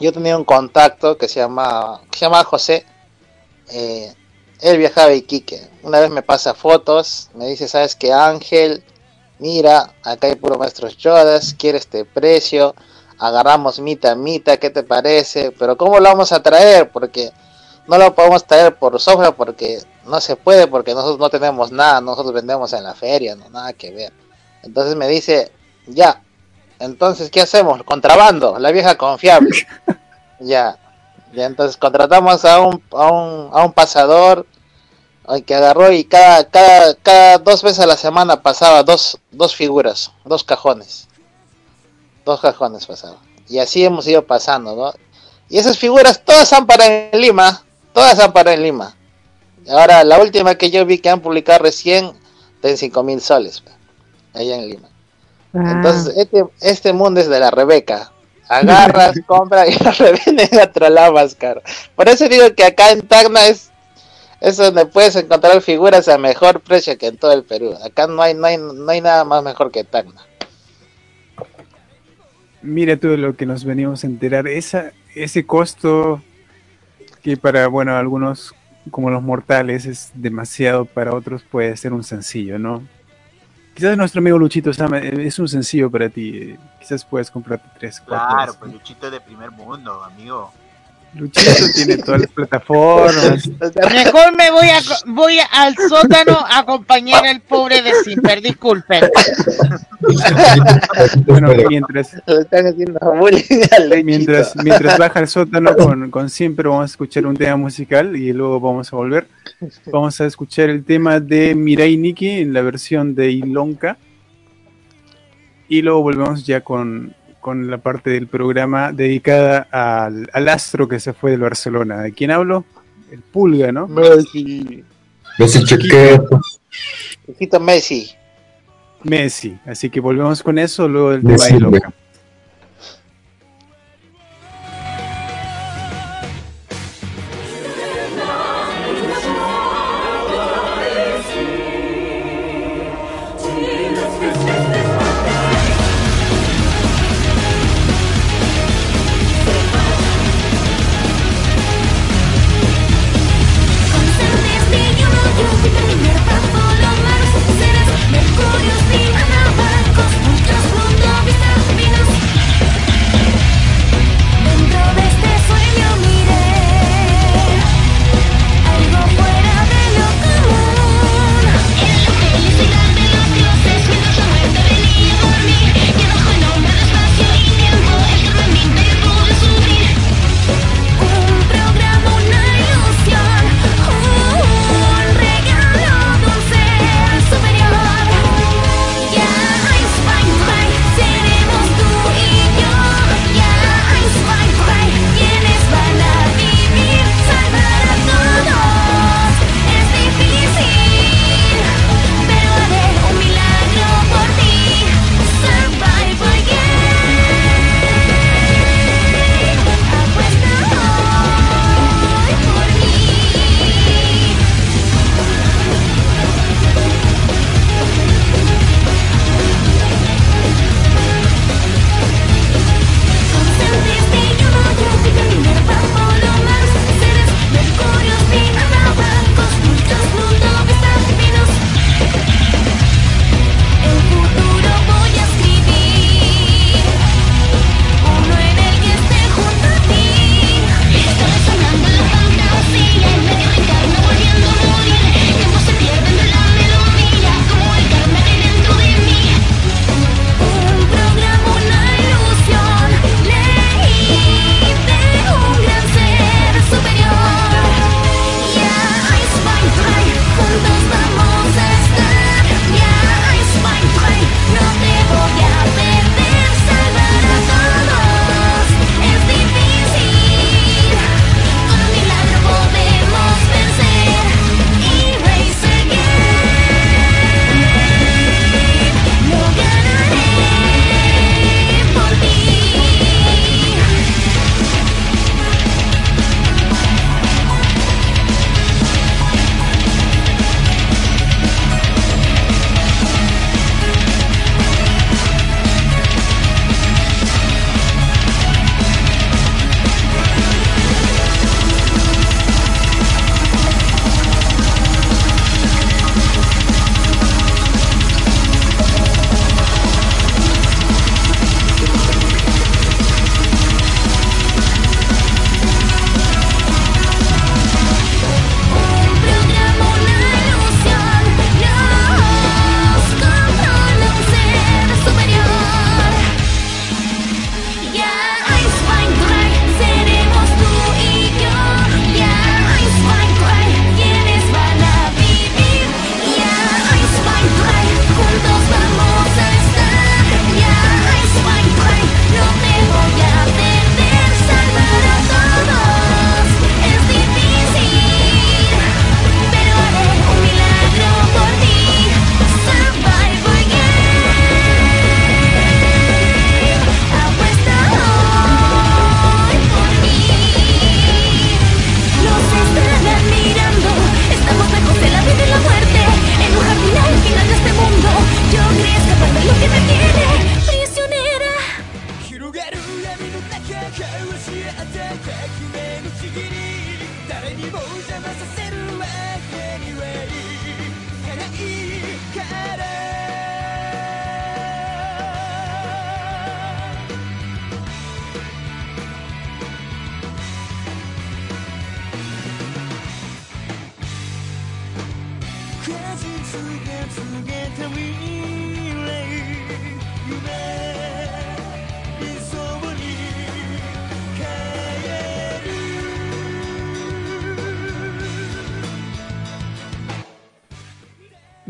Yo tenía un contacto que se llama, que se llama José. eh, él viajaba a Iquique. Una vez me pasa fotos, me dice, ¿sabes qué, Ángel? Mira, acá hay puro maestros Yodas, quiere este precio, agarramos mita mita, ¿qué te parece? Pero ¿cómo lo vamos a traer? Porque no lo podemos traer por sobra porque no se puede, porque nosotros no tenemos nada, nosotros vendemos en la feria, no nada que ver. Entonces me dice, ya, entonces ¿qué hacemos? Contrabando, la vieja confiable. ya, ya entonces contratamos a un, a un, a un pasador que agarró y cada, cada, cada dos veces a la semana pasaba dos, dos figuras, dos cajones. Dos cajones pasaba. Y así hemos ido pasando, ¿no? Y esas figuras todas han parado en Lima, todas han parado en Lima. Ahora la última que yo vi que han publicado recién, en 5 mil soles, allá en Lima. Ah, Entonces, este, este mundo es de la Rebeca. Agarras, compras y la revenden a otro más caro. Por eso digo que acá en Tacna es, es donde puedes encontrar figuras a mejor precio que en todo el Perú. Acá no hay, no hay, no hay nada más mejor que Tacna. Mira todo lo que nos venimos a enterar. Esa, ese costo que para, bueno, algunos como los mortales es demasiado, para otros puede ser un sencillo, ¿no? Quizás nuestro amigo Luchito Sama eh, es un sencillo para ti. eh, Quizás puedes comprarte tres, cuatro. Claro, pues Luchito es de primer mundo, amigo. Luchito tiene todas las plataformas. Mejor me voy a voy al sótano a acompañar al pobre de Simper, disculpen. Bueno, mientras, Le están haciendo al mientras, mientras baja el sótano con, con siempre vamos a escuchar un tema musical y luego vamos a volver. Vamos a escuchar el tema de Mirai Nikki en la versión de Ilonka. Y luego volvemos ya con, con la parte del programa dedicada al, al astro que se fue del Barcelona. ¿De quién hablo? El Pulga, ¿no? Messi. Messi. Luchito Messi. Messi. Así que volvemos con eso luego del tema Messi, Ilonka.「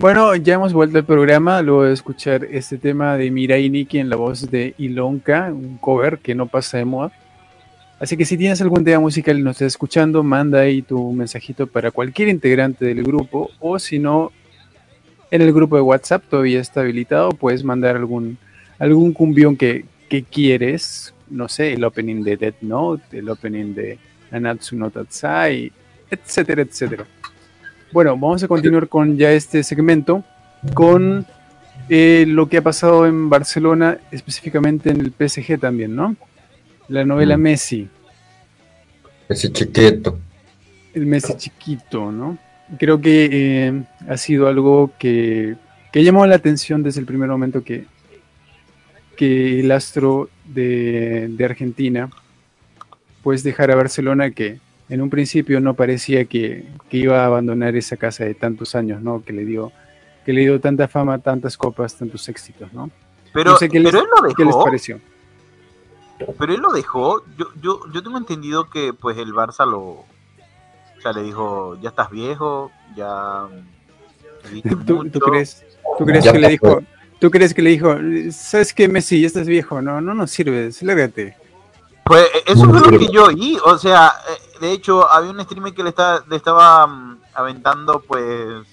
Bueno, ya hemos vuelto al programa luego de escuchar este tema de Mirai Nikki en la voz de Ilonka, un cover que no pasa de moda. Así que si tienes algún tema musical y nos estás escuchando, manda ahí tu mensajito para cualquier integrante del grupo o si no, en el grupo de WhatsApp todavía está habilitado, puedes mandar algún, algún cumbión que, que quieres, no sé, el opening de Death Note, el opening de Nanatsu no Tatsai, etcétera, etcétera. Bueno, vamos a continuar con ya este segmento, con eh, lo que ha pasado en Barcelona, específicamente en el PSG también, ¿no? La novela Mm. Messi, Ese chiquito. el Messi chiquito, ¿no? Creo que eh, ha sido algo que, que llamó la atención desde el primer momento que, que el astro de, de Argentina pues dejara Barcelona que en un principio no parecía que, que iba a abandonar esa casa de tantos años, ¿no? Que le dio que le dio tanta fama, tantas copas, tantos éxitos, ¿no? Pero, No sé qué les, pero él lo qué les dejó. pareció. Pero él lo dejó. Yo, yo, yo tengo entendido que pues el Barça lo. O sea, le dijo, ya estás viejo, ya. ¿Tú, tú mucho". crees, tú crees Ya que le dijo, tú crees que le dijo, sabes qué Messi, ya estás viejo, no, no nos sirves, lárgate. Pues eh, eso fue lo que yo oí. O sea, eh, de hecho, había un streamer que le, está, le estaba mm, aventando pues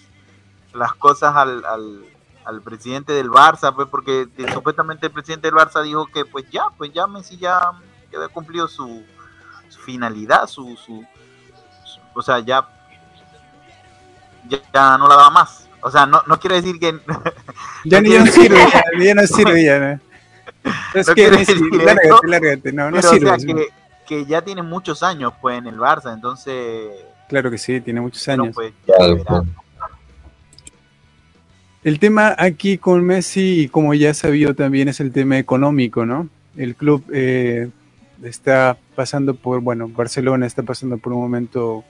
las cosas al, al, al presidente del Barça, pues porque eh, supuestamente el presidente del Barça dijo que pues ya, pues ya Messi ya, ya había cumplido su, su finalidad, su, su, su- o sea, ya, ya, ya no la daba más. O sea, no, no quiere decir que Ya, ni- no sirve, ya, ya no sirve, ya. ¿no? Es No que decir lárgate, no, no o sirve. sea, que, que ya tiene muchos años pues en el Barça, entonces Claro que sí, tiene muchos años. pues ya Claro, verá. claro. El tema aquí con Messi, y como ya sabido también, es el tema económico, ¿no? El club eh, está pasando por, bueno, Barcelona está pasando por un momento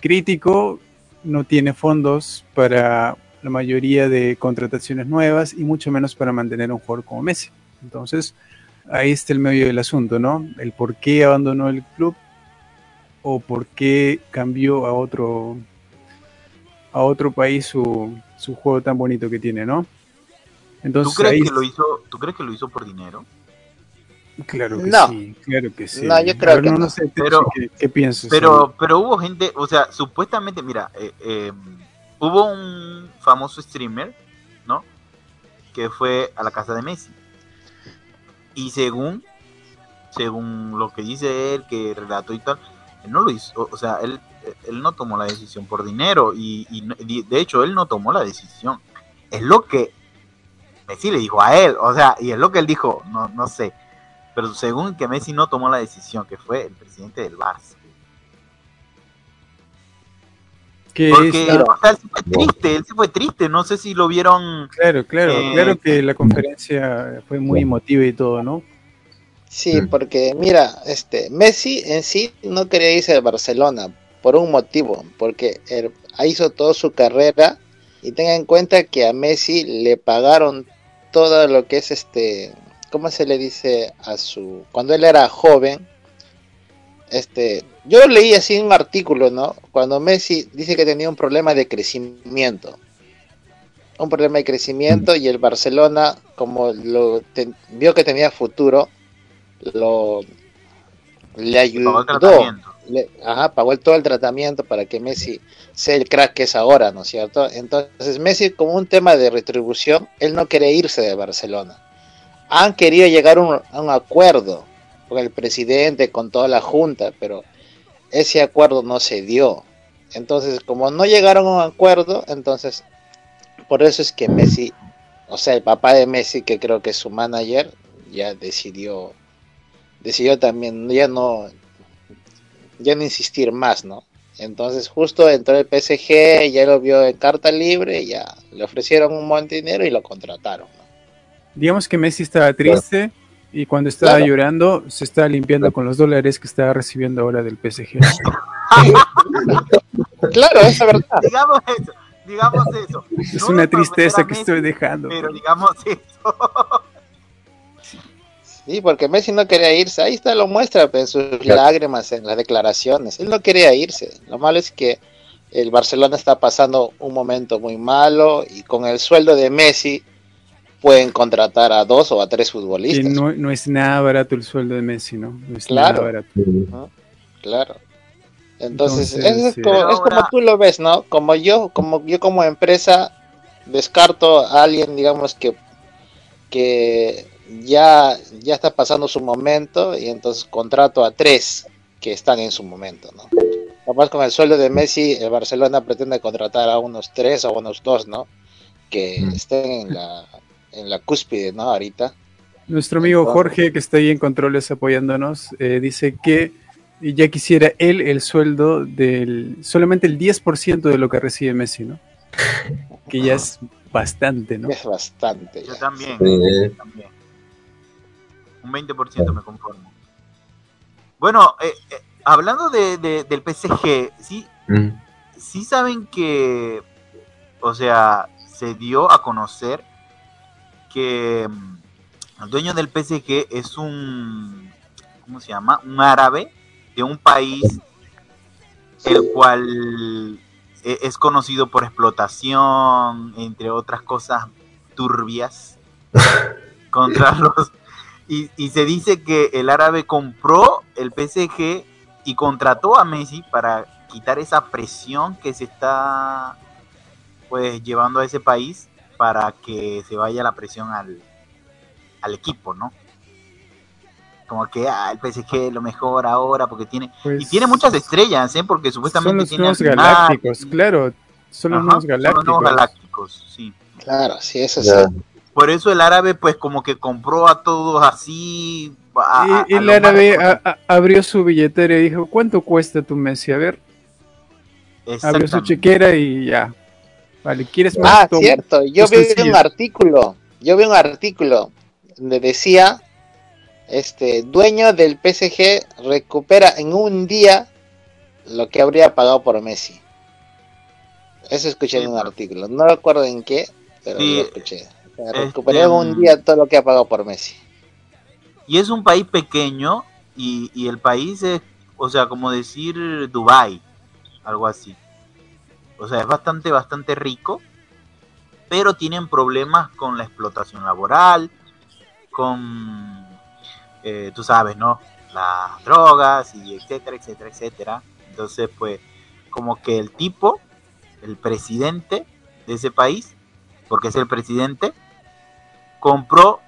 crítico, no tiene fondos para la mayoría de contrataciones nuevas y mucho menos para mantener a un jugador como Messi. Entonces, ahí está el medio del asunto, ¿no? El por qué abandonó el club o por qué cambió a otro a otro país su, su juego tan bonito que tiene, ¿no? ¿Tú Entonces crees ahí que lo hizo, tú crees que lo hizo por dinero? claro que No. sí, claro que sí. No, yo A creo ver, que no, no. sé, Pero- ¿qué, qué piensas? Pero, pero hubo gente, o sea, supuestamente, mira, eh, eh, hubo un famoso streamer, ¿no? Que fue a la casa de Messi. Y según, según lo que dice él, que relató y tal, él no lo hizo, o sea, él, él no tomó la decisión por dinero. Y, y de hecho, él no tomó la decisión. Es lo que Messi le dijo a él, o sea, y es lo que él dijo, no, no sé. Pero según que Messi no tomó la decisión, que fue el presidente del Barça. Que Porque está- o sea, él se fue triste, él se fue triste, no sé si lo vieron. claro, claro, eh, claro que la conferencia fue muy emotiva y todo, ¿no? Sí, porque mira, este Messi en sí no quería irse de Barcelona por un motivo, porque él hizo toda su carrera y tenga en cuenta que a Messi le pagaron todo lo que es este, ¿cómo se le dice a su cuando él era joven? Este, yo leí así un artículo, ¿no? Cuando Messi dice que tenía un problema de crecimiento. Un problema de crecimiento y el Barcelona, como lo te- vio que tenía futuro, lo le pagó ayudó. el le- ajá, pagó el- todo el tratamiento para que Messi sea el crack que es ahora, ¿no es cierto? Entonces Messi como un tema de retribución, él no quiere irse de Barcelona. Han querido llegar un, a un acuerdo con el presidente, con toda la junta, pero ese acuerdo no se dio. Entonces, como no llegaron a un acuerdo, entonces por eso es que Messi, o sea, el papá de Messi, que creo que es su manager, ya decidió, decidió también ya no, ya no insistir más, ¿no? Entonces justo entró el PSG, ya lo vio en carta libre, ya le ofrecieron un de dinero y lo contrataron. Digamos que Messi estaba triste y cuando estaba Claro. llorando se estaba limpiando con los dólares que estaba recibiendo ahora del PSG. Claro, esa es verdad. Digamos eso, digamos eso. Es No una tristeza que Messi, estoy dejando. Pero digamos eso. Sí, porque Messi no quería irse. Ahí está, lo muestra pues, en sus Claro. lágrimas, en las declaraciones. Él no quería irse. Lo malo es que el Barcelona está pasando un momento muy malo y con el sueldo de Messi pueden contratar a dos o a tres Que futbolistas. no, no es nada barato el sueldo de Messi, ¿no? No es Claro. nada barato. Claro. Entonces, Entonces, es, sí. como, es como tú lo ves, ¿no? Como yo, como yo como empresa descarto a alguien, digamos que que ya ya está pasando su momento y entonces contrato a tres que están en su momento, ¿no? Capaz con el sueldo de Messi, el Barcelona pretende contratar a unos tres o unos dos, ¿no? Que Mm. estén en la en la cúspide, ¿no? Ahorita. Nuestro amigo Entonces- Jorge, que está ahí en controles apoyándonos, eh, dice que ya quisiera él el sueldo del solamente el 10% de lo que recibe Messi, ¿no? Que ya es bastante, ¿no? Es bastante. Yo también. Sí. también. Un 20% me conformo. Bueno, eh, eh, hablando de, de- del PSG, sí, Mm. sí saben que, o sea, se dio a conocer que mm, el dueño del PSG es un, ¿cómo se llama? Un árabe de un país el cual e- es conocido por explotación, entre otras cosas turbias, contra los... Y, y se dice que el árabe compró el PSG y contrató a Messi para quitar esa presión que se está pues llevando a ese país para que se vaya la presión al, al equipo, ¿no? Como que ah, el PSG es lo mejor ahora porque tiene Pues, y tiene muchas estrellas, ¿eh? Porque Son supuestamente los tiene nuevos galácticos, claro. Son los ajá, nuevos son los galácticos. nuevos galácticos, sí. Claro, sí, eso sí. Por eso el árabe pues como que compró a todos así. a- a- Y a el árabe a- a- abrió su billetera y dijo, ¿cuánto cuesta tu Messi? A ver, abrió su chequera y ya. Vale, ¿quieres más? Ah, cierto. Yo Es vi sencillo. un artículo. Yo vi un artículo donde decía, este, dueño del PSG recupera en un día lo que habría pagado por Messi. Eso escuché en un artículo. No recuerdo en qué, pero Sí, lo escuché. O sea, este, un mm. día todo lo que ha pagado por Messi. Y es un país pequeño y, y el país es, o sea, como decir Dubai, algo así. O sea, es bastante, bastante rico, pero tienen problemas con la explotación laboral, con, eh, tú sabes, ¿no? Las drogas y etcétera, etcétera, etcétera. Entonces, pues, como que el tipo, el presidente de ese país, porque es el presidente, compró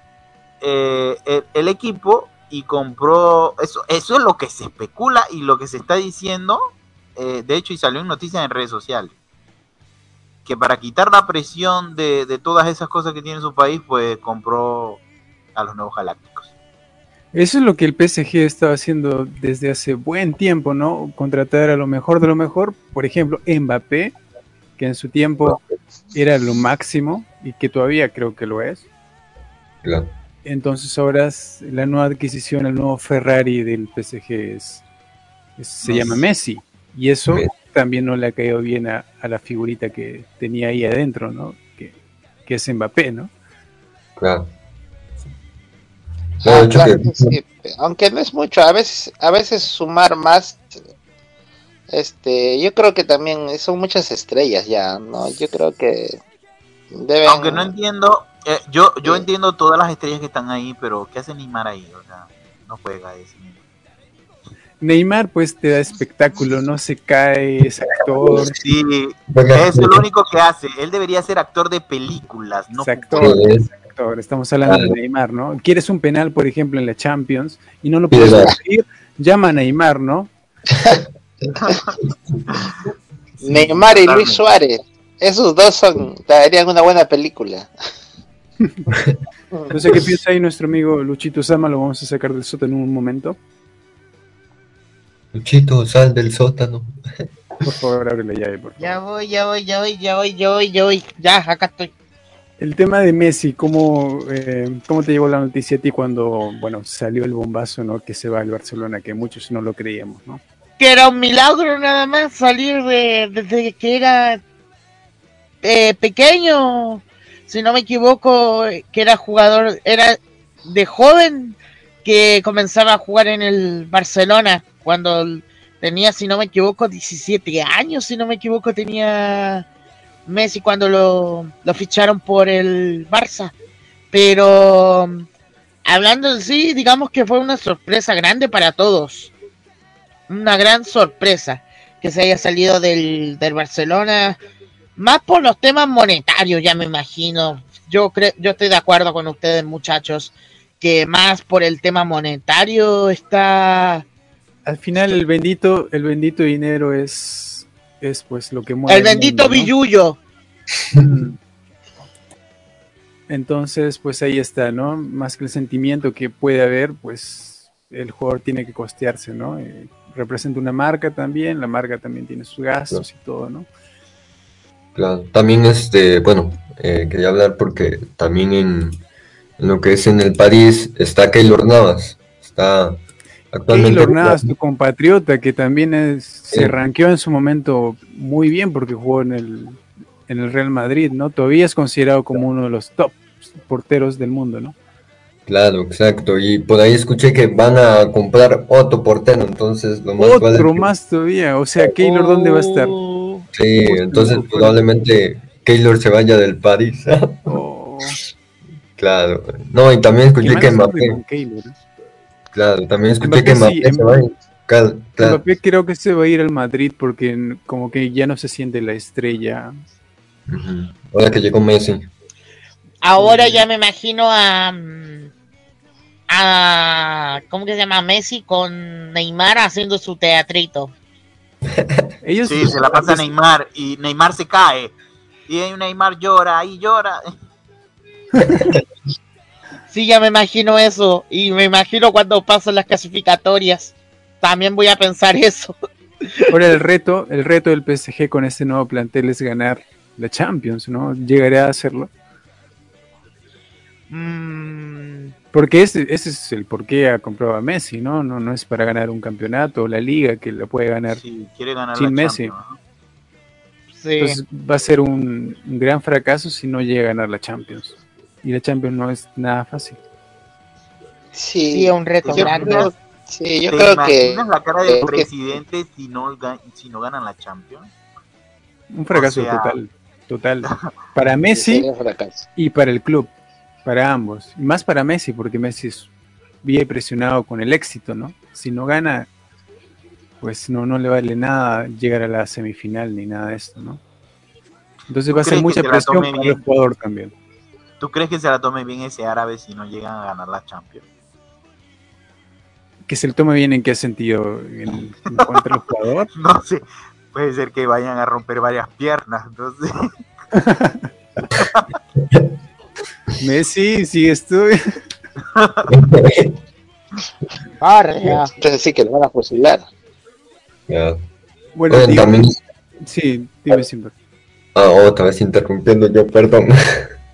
eh, el, equipo y compró eso eso es lo que se especula y lo que se está diciendo eh, de hecho y salió en noticias en redes sociales que para quitar la presión de, de todas esas cosas que tiene su país pues compró a los nuevos galácticos Eso es lo que el PSG estaba haciendo desde hace buen tiempo, ¿no? Contratar a lo mejor de lo mejor, por ejemplo, Mbappé, que en su tiempo era lo máximo y que todavía creo que lo es. Claro. Entonces ahora es la nueva adquisición, el nuevo Ferrari del PSG es, es- se Messi. llama Messi. Y eso Messi. También no le ha caído bien a, a la figurita que tenía ahí adentro, ¿no? Que, que es Mbappé, ¿no? Claro. Ah, No, de hecho claro que- que sí. Aunque no es mucho, a veces, a veces sumar más, este, yo creo que también son muchas estrellas ya, ¿no? Yo creo que deben. aunque no entiendo eh, yo yo Sí. entiendo todas las estrellas que están ahí pero qué hace Neymar ahí o sea no juega ese nivel. Neymar pues te da espectáculo, no se cae, es actor, sí es lo único que hace él debería ser actor de películas no es actor, es- actor. Estamos hablando Claro. de Neymar, ¿no? Quieres un penal, por ejemplo, en la Champions y no lo puedes conseguir, llama a Neymar, ¿no? Neymar y. Luis Suárez, esos dos son, darían una buena película. No sé qué piensa ahí nuestro amigo Luchito Sama, lo vamos a sacar del sótano en un momento. Luchito, sal del sótano. Por favor, abre la llave, por favor. Ya voy, ya voy, ya voy, ya voy, ya voy, ya voy. Ya, acá estoy. El tema de Messi, ¿cómo, eh, ¿cómo te llegó la noticia a ti cuando, bueno, salió el bombazo, ¿no? Que se va al Barcelona, que muchos no lo creíamos, ¿no? Que era un milagro nada más salir de, desde que era eh, pequeño, si no me equivoco, que era jugador, era de joven que comenzaba a jugar en el Barcelona cuando tenía, si no me equivoco, 17 años, si no me equivoco, tenía Messi cuando lo, ficharon por el Barça. Pero hablando en sí, digamos que fue una sorpresa grande para todos. Una gran sorpresa que se haya salido del, del Barcelona. Más por los temas monetarios, ya me imagino. Yo creo, yo estoy de acuerdo con ustedes, muchachos, que más por el tema monetario está Al final el bendito, el bendito dinero es, es pues lo que mueve. el bendito billullo. Mm. Entonces, pues ahí está, ¿no? Más que el sentimiento que puede haber, pues el jugador tiene que costearse, ¿no? Eh, representa una marca también, la marca también tiene sus gastos y todo, ¿no? Claro, también este, bueno, eh, quería hablar porque también en, en lo que es en el París está Keylor Navas, está actualmente Keylor Navas, tu compatriota, que también es- se ranqueó en su momento muy bien porque jugó en el, en el Real Madrid, ¿no? Todavía es considerado como uno de los top porteros del mundo, ¿no? Claro, exacto, y por ahí escuché que van a comprar otro portero, entonces lo más vale Otro que- más todavía, o sea, Keylor, ¿dónde va a estar? Sí, entonces probablemente Keylor se vaya del París. Oh, Claro, no, y también escuché que Mbappé, ¿eh? claro, también escuché Mbappé que sí, Mbappé se va a ir. Claro, Mbappé creo que se va a ir al Madrid porque como que ya no se siente la estrella. Ahora que llegó Messi. Ahora ya me imagino a, mm, a ¿cómo que se llama? Messi con Neymar haciendo su teatrito. Ellos Sí, se la pasa a Neymar y Neymar se cae. Y Neymar llora y llora. Sí, ya me imagino eso. Y me imagino cuando pasan las clasificatorias. También voy a pensar eso. Ahora el reto, el reto del PSG con este nuevo plantel es ganar la Champions, ¿no? Llegará a hacerlo. Mm, Porque ese, ese es el por qué ha comprado a Messi, ¿no? ¿no? No es para ganar un campeonato o la liga que la puede ganar. Sí, quiere ganar Sin la Messi. Champions, ¿no? sí. Entonces va a ser un, un gran fracaso si no llega a ganar la Champions. Y la Champions no es nada fácil. Sí, Sí, es un reto yo grande. creo, sí, yo ¿Te creo que, la cara del que- presidente si no, si no ganan la Champions? Un fracaso O sea- total, total. Para Messi y para el club, para ambos. Y más para Messi, porque Messi es bien presionado con el éxito, ¿no? Si no gana, pues no, no le vale nada llegar a la semifinal ni nada de esto, ¿no? Entonces ¿Tú va a ser mucha presión para bien? el jugador también. ¿Tú crees que se la tome bien ese árabe si no llegan a ganar la Champions? Que se le tome bien en qué sentido, en, en contra del jugador. No sé, puede ser que vayan a romper varias piernas, no sé. Messi, sigues tú. Entonces sí que lo van a fusilar. Ya. Bueno, Oye, también, sí, dime siempre. ah, otra vez interrumpiendo yo, perdón.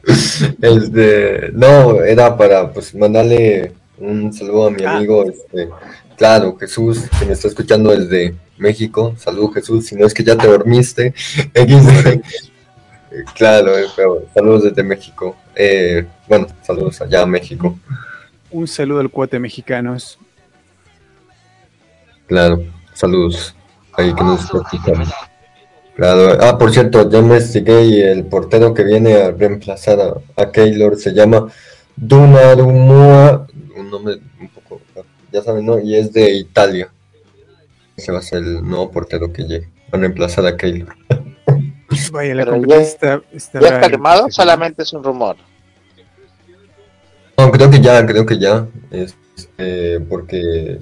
Este, no, era para pues mandarle un saludo a mi Ah. amigo, este, claro, Jesús, que me está escuchando desde México. Salud Jesús, si no es que ya te dormiste. Claro, eh, pero saludos desde México. Eh, bueno, saludos allá a México. Un saludo al cuate mexicanos. Claro, saludos. Ahí que nos está escuchando. Claro. Ah, por cierto, ya investigué y el portero que viene a reemplazar a, a Keylor se llama Donnarumma, un nombre un poco, ya saben, ¿no? Y es de Italia. Ese va a ser el nuevo portero que llegue a reemplazar a Keylor. Vaya, la Pero ya- está, está ¿Ya está rara. firmado? Solamente es un rumor. No, creo que ya, creo que ya. Este, porque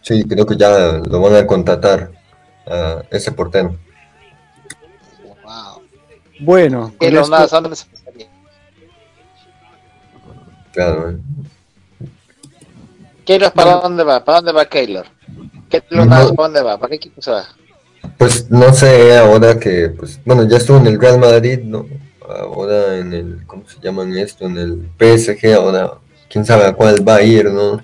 sí, creo que ya lo van a contratar a ese portero. Bueno, ¿Qué con lo esto- nada, ¿dónde se pasaría? Claro. eh. Keylor, ¿para dónde va? ¿Para dónde va Keylor? Keylor No. ¿para dónde va? ¿Para qué equipo se va? Pues no sé, ahora que, pues, bueno, ya estuvo en el Real Madrid, ¿no? Ahora en el, ¿cómo se llaman esto? En el PSG, ahora, quién sabe a cuál va a ir, ¿no?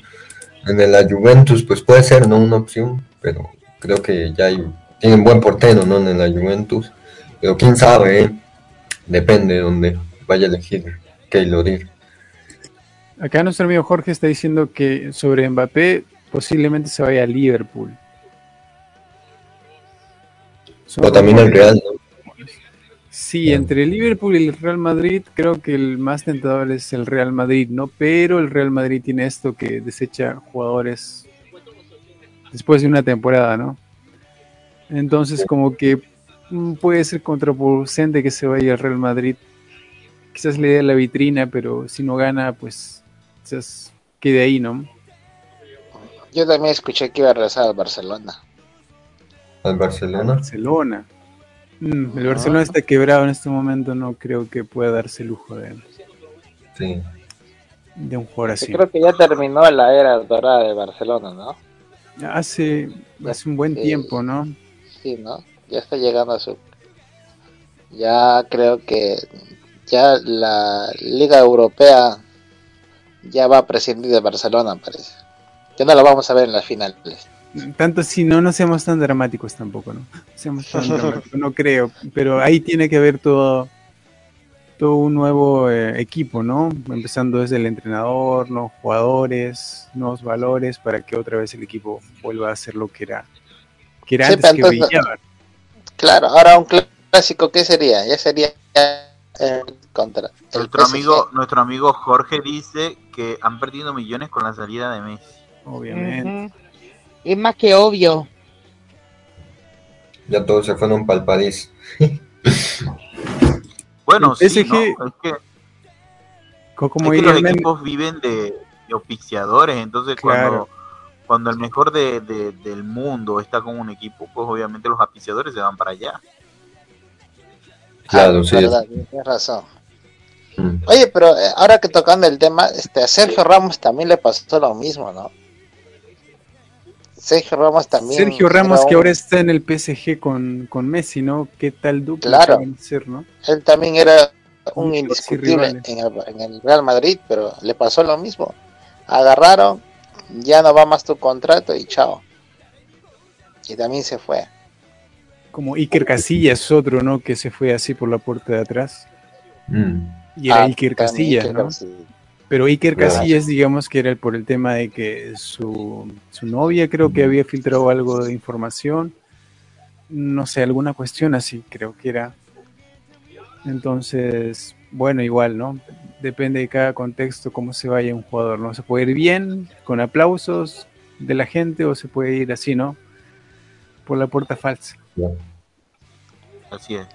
En el la Juventus, pues puede ser, ¿no? Una opción, pero creo que ya hay, tienen buen portero, ¿no? En la Juventus, pero quién sabe, ¿eh? Depende de dónde vaya a elegir Keylor ir. Acá nuestro amigo Jorge está diciendo que sobre Mbappé posiblemente se vaya a Liverpool. O también el rumores. Real, ¿no? Sí, entre Liverpool y el Real Madrid creo que el más tentador es el Real Madrid, ¿no? Pero el Real Madrid tiene esto que desecha jugadores después de una temporada, ¿no? Entonces como que puede ser contraproducente que se vaya al Real Madrid. Quizás le dé la vitrina, pero si no gana, pues quizás quede ahí, ¿no? Yo también escuché que iba a regresar al Barcelona. Al Barcelona. Barcelona. Mm, el Barcelona está quebrado en este momento, no creo que pueda darse el lujo de, Sí. de un jugador Yo así. creo que ya terminó la era dorada de Barcelona, ¿no? Hace, hace un buen Sí. tiempo, ¿no? Sí, ¿no? Ya está llegando a su... Ya creo que ya la Liga Europea ya va a prescindir de Barcelona, parece. Ya no la vamos a ver en las finales. Tanto si no, no seamos tan dramáticos tampoco, ¿no? No seamos tan dramáticos, no creo. Pero ahí tiene que haber todo, todo un nuevo eh, equipo, ¿no? Empezando desde el entrenador, nuevos jugadores, nuevos valores, para que otra vez el equipo vuelva a ser lo que era, que era Sí, antes que brillaba. Claro, ahora un clásico, ¿qué sería? Ya sería eh, contra el Nuestro amigo, nuestro amigo Jorge dice que han perdido millones con la salida de Messi. Obviamente. Es más que obvio. Ya todos se fueron para el París. Bueno, El sí, PSG ¿no? Es que, Como es que los el equipos viven de, de auspiciadores, entonces Claro. cuando, cuando el mejor de, de- del mundo está con un equipo, pues obviamente los auspiciadores se van para allá. Claro, Ah, sí. verdad, tienes razón. Mm. Oye, pero eh, ahora que tocando el tema, este, a Sergio Ramos también le pasó lo mismo, ¿no? Sergio Ramos también. Sergio Ramos que ahora está en el PSG con, con Messi, ¿no? ¿Qué tal dupla Claro. Él también era un Muchos indiscutible en el, en el Real Madrid, pero le pasó lo mismo. Agarraron, ya no va más tu contrato y chao. Y también se fue. Como Iker Casillas, otro, ¿no? Que se fue así por la puerta de atrás. Mm. Y era Ah, Iker Casillas, Iker ¿no? Casillas. Pero Iker. Casillas, digamos que era por el tema de que su, su novia creo que había filtrado algo de información. No sé, alguna cuestión así, creo que era. Entonces, bueno, igual, ¿no? Depende de cada contexto cómo se vaya un jugador, ¿no? Se puede ir bien, con aplausos de la gente, o se puede ir así, ¿no? Por la puerta falsa. Así es.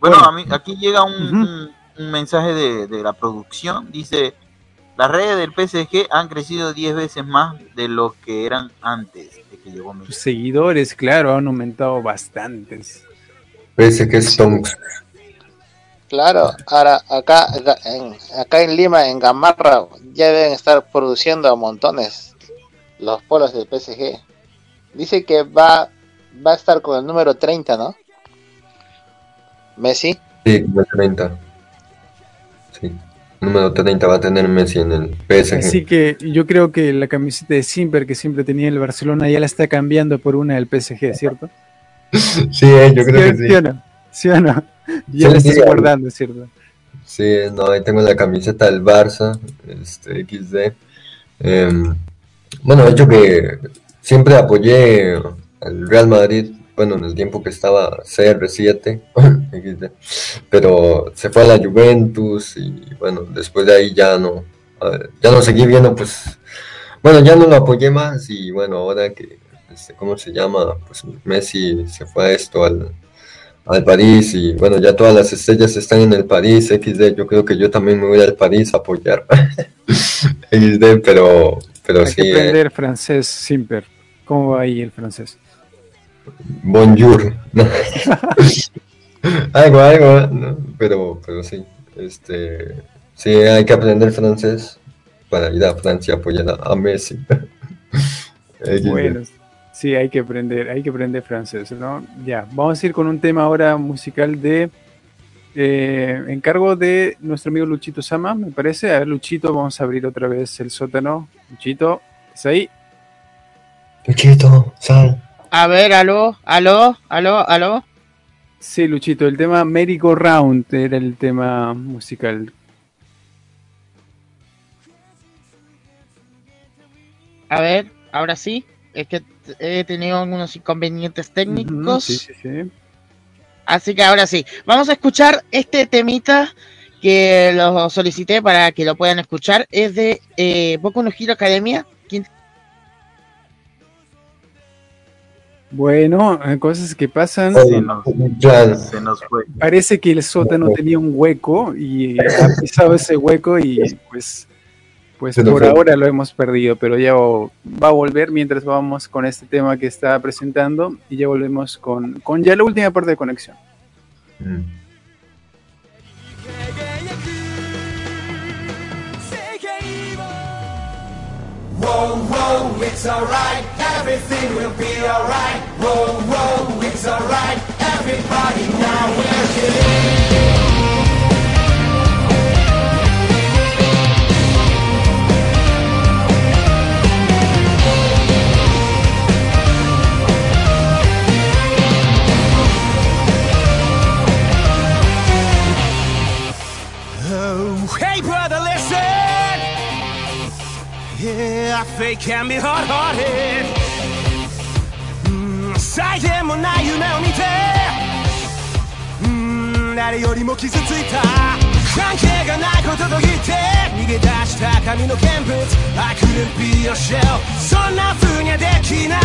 Bueno, Bueno. a mí, aquí llega un, Ujú. un- un mensaje de, de la producción. Dice, las redes del PSG han crecido 10 veces más de lo que eran antes de que llegó Sus Messi. seguidores, claro, han aumentado bastantes. Parece que es Tonks. Claro, ahora acá en, acá en Lima, en Gamarra, ya deben estar produciendo a montones los polos del PSG. Dice que va, va a estar con el número 30, ¿no? Messi. Sí, como el 30. Sí. Número 30 va a tener Messi en el PSG. Así que yo creo que la camiseta de Simper que siempre tenía el Barcelona ya la está cambiando por una del PSG, ¿cierto? Sí, eh, yo creo que ¿Sí, sí. o no? Ya Sí, la sí, estás sí. guardando, ¿cierto? Sí, no, ahí tengo la camiseta del Barça, este XD. Em, bueno, hecho que siempre apoyé al Real Madrid, bueno, en el tiempo que estaba CR7, XD, pero se fue a la Juventus y bueno, después de ahí ya no, ver, ya no seguí viendo, pues, bueno, ya no lo apoyé más y bueno, ahora que, este, ¿cómo se llama? Pues Messi se fue a esto, al, al París y bueno, ya todas las estrellas están en el París, XD, yo creo que yo también me voy al París a apoyar XD, pero, pero Hay sí, que eh, aprender francés, Simper. ¿Cómo va ahí el francés? bonjour, algo, algo, ¿no? pero, pero sí, este, sí, hay que aprender francés para ir a Francia a apoyar a, Messi. Bueno, sí, hay que aprender, hay que aprender francés, ¿no? Ya, vamos a ir con un tema ahora musical de eh, encargo de nuestro amigo Luchito Sama, me parece. A ver, Luchito, vamos a abrir otra vez el sótano. Luchito, ¿es ahí? Luchito, sal. A ver, aló, aló, aló, aló. Sí, Luchito, el tema Merry Go Round era el tema musical. A ver, ahora sí. Es que he tenido algunos inconvenientes técnicos. Sí, sí, sí. Así que ahora sí. Vamos a escuchar este temita que lo solicité para que lo puedan escuchar. Es de eh, Boku no Hero Academia. ¿Quién- Bueno, eh, cosas que pasan. Se nos, Claro. se nos fue. Parece que el sótano tenía un hueco y ha pisado ese hueco y pues, pues por ahora lo hemos perdido, pero ya va a volver mientras vamos con este tema que está presentando y ya volvemos con, con ya la última parte de conexión. Whoa, whoa, it's alright, everything will be alright. It's alright, everybody now. Yeah, fate can be hard-hearted. Mm, 際限もない夢を見て、うん、誰よりも傷ついた関係がないことと言って逃げ出した髪の見物 I couldn't be your shell そんな風にはできない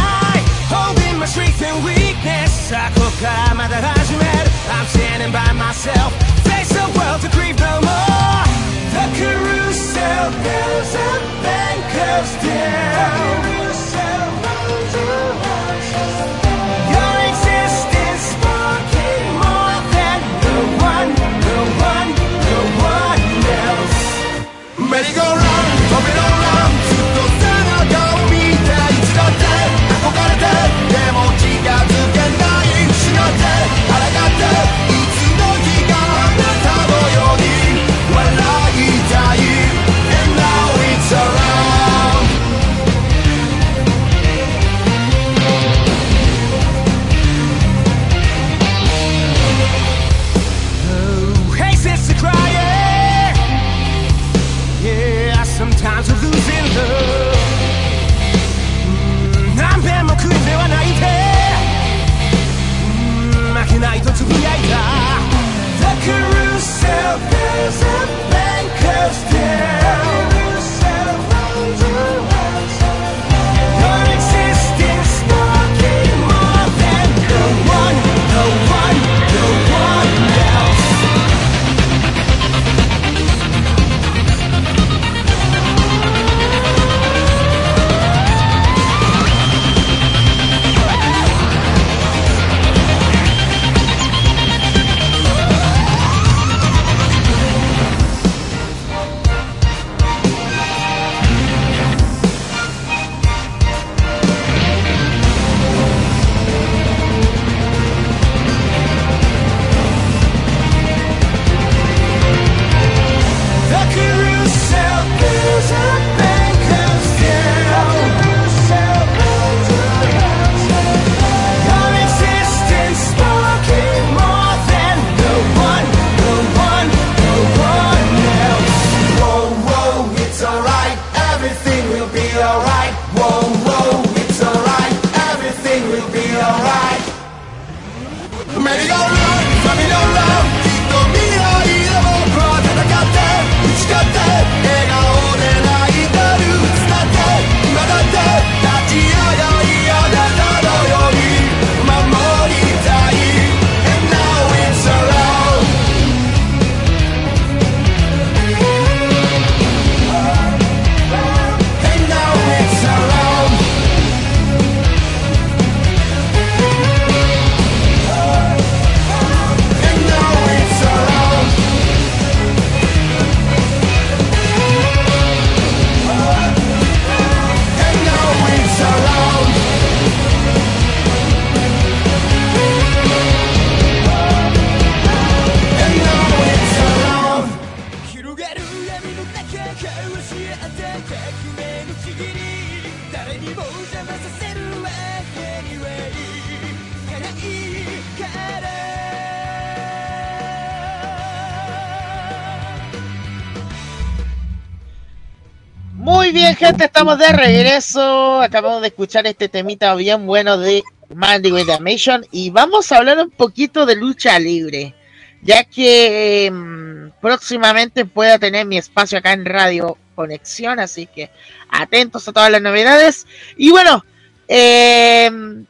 Holding my strength and weakness さあここからまた始める I'm standing by myself Face the world to grieve no more The carousel will do something close de regreso. Acabamos de escuchar este temita bien bueno de Mandy with Damnation y vamos a hablar un poquito de lucha libre, ya que em, próximamente pueda tener mi espacio acá en Radio Conexión, así que atentos a todas las novedades. Y bueno, em,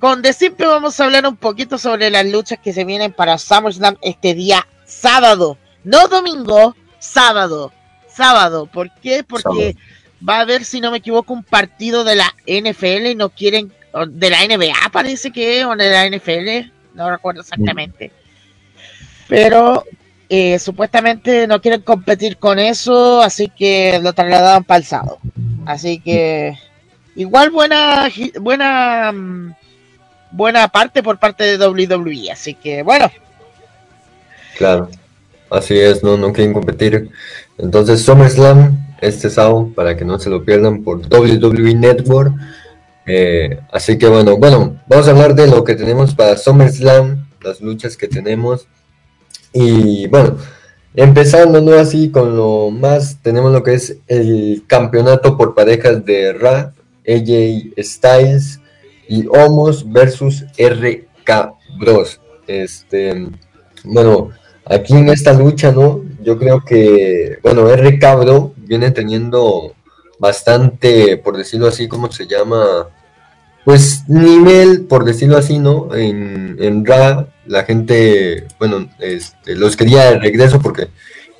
con De Simple vamos a hablar un poquito sobre las luchas que se vienen para SummerSlam este día sábado, no domingo, sábado, sábado. ¿Por qué? Porque va a haber, si no me equivoco, un partido de la NFL y no quieren, de la NBA parece que, o de la NFL, no recuerdo exactamente. Pero eh, supuestamente no quieren competir con eso, así que lo trasladaron para el sábado. Así que igual buena, buena, mm, buena parte por parte de WWE. Así que bueno, Claro, así es, no, no quieren competir. Entonces, SummerSlam este sábado para que no se lo pierdan por WWE Network. Eh, así que bueno, bueno, vamos a hablar de lo que tenemos para SummerSlam, las luchas que tenemos. Y bueno, empezando. Así con lo más, tenemos lo que es el campeonato por parejas de Ra, AJ Styles y Homos versus RK Bros. Este, bueno, aquí en esta lucha, ¿no? Yo creo que, bueno, RK Bro viene teniendo bastante, por decirlo así, ¿cómo se llama? Pues nivel, por decirlo así, ¿no? En, en Ra, la gente, bueno, este, los quería de regreso porque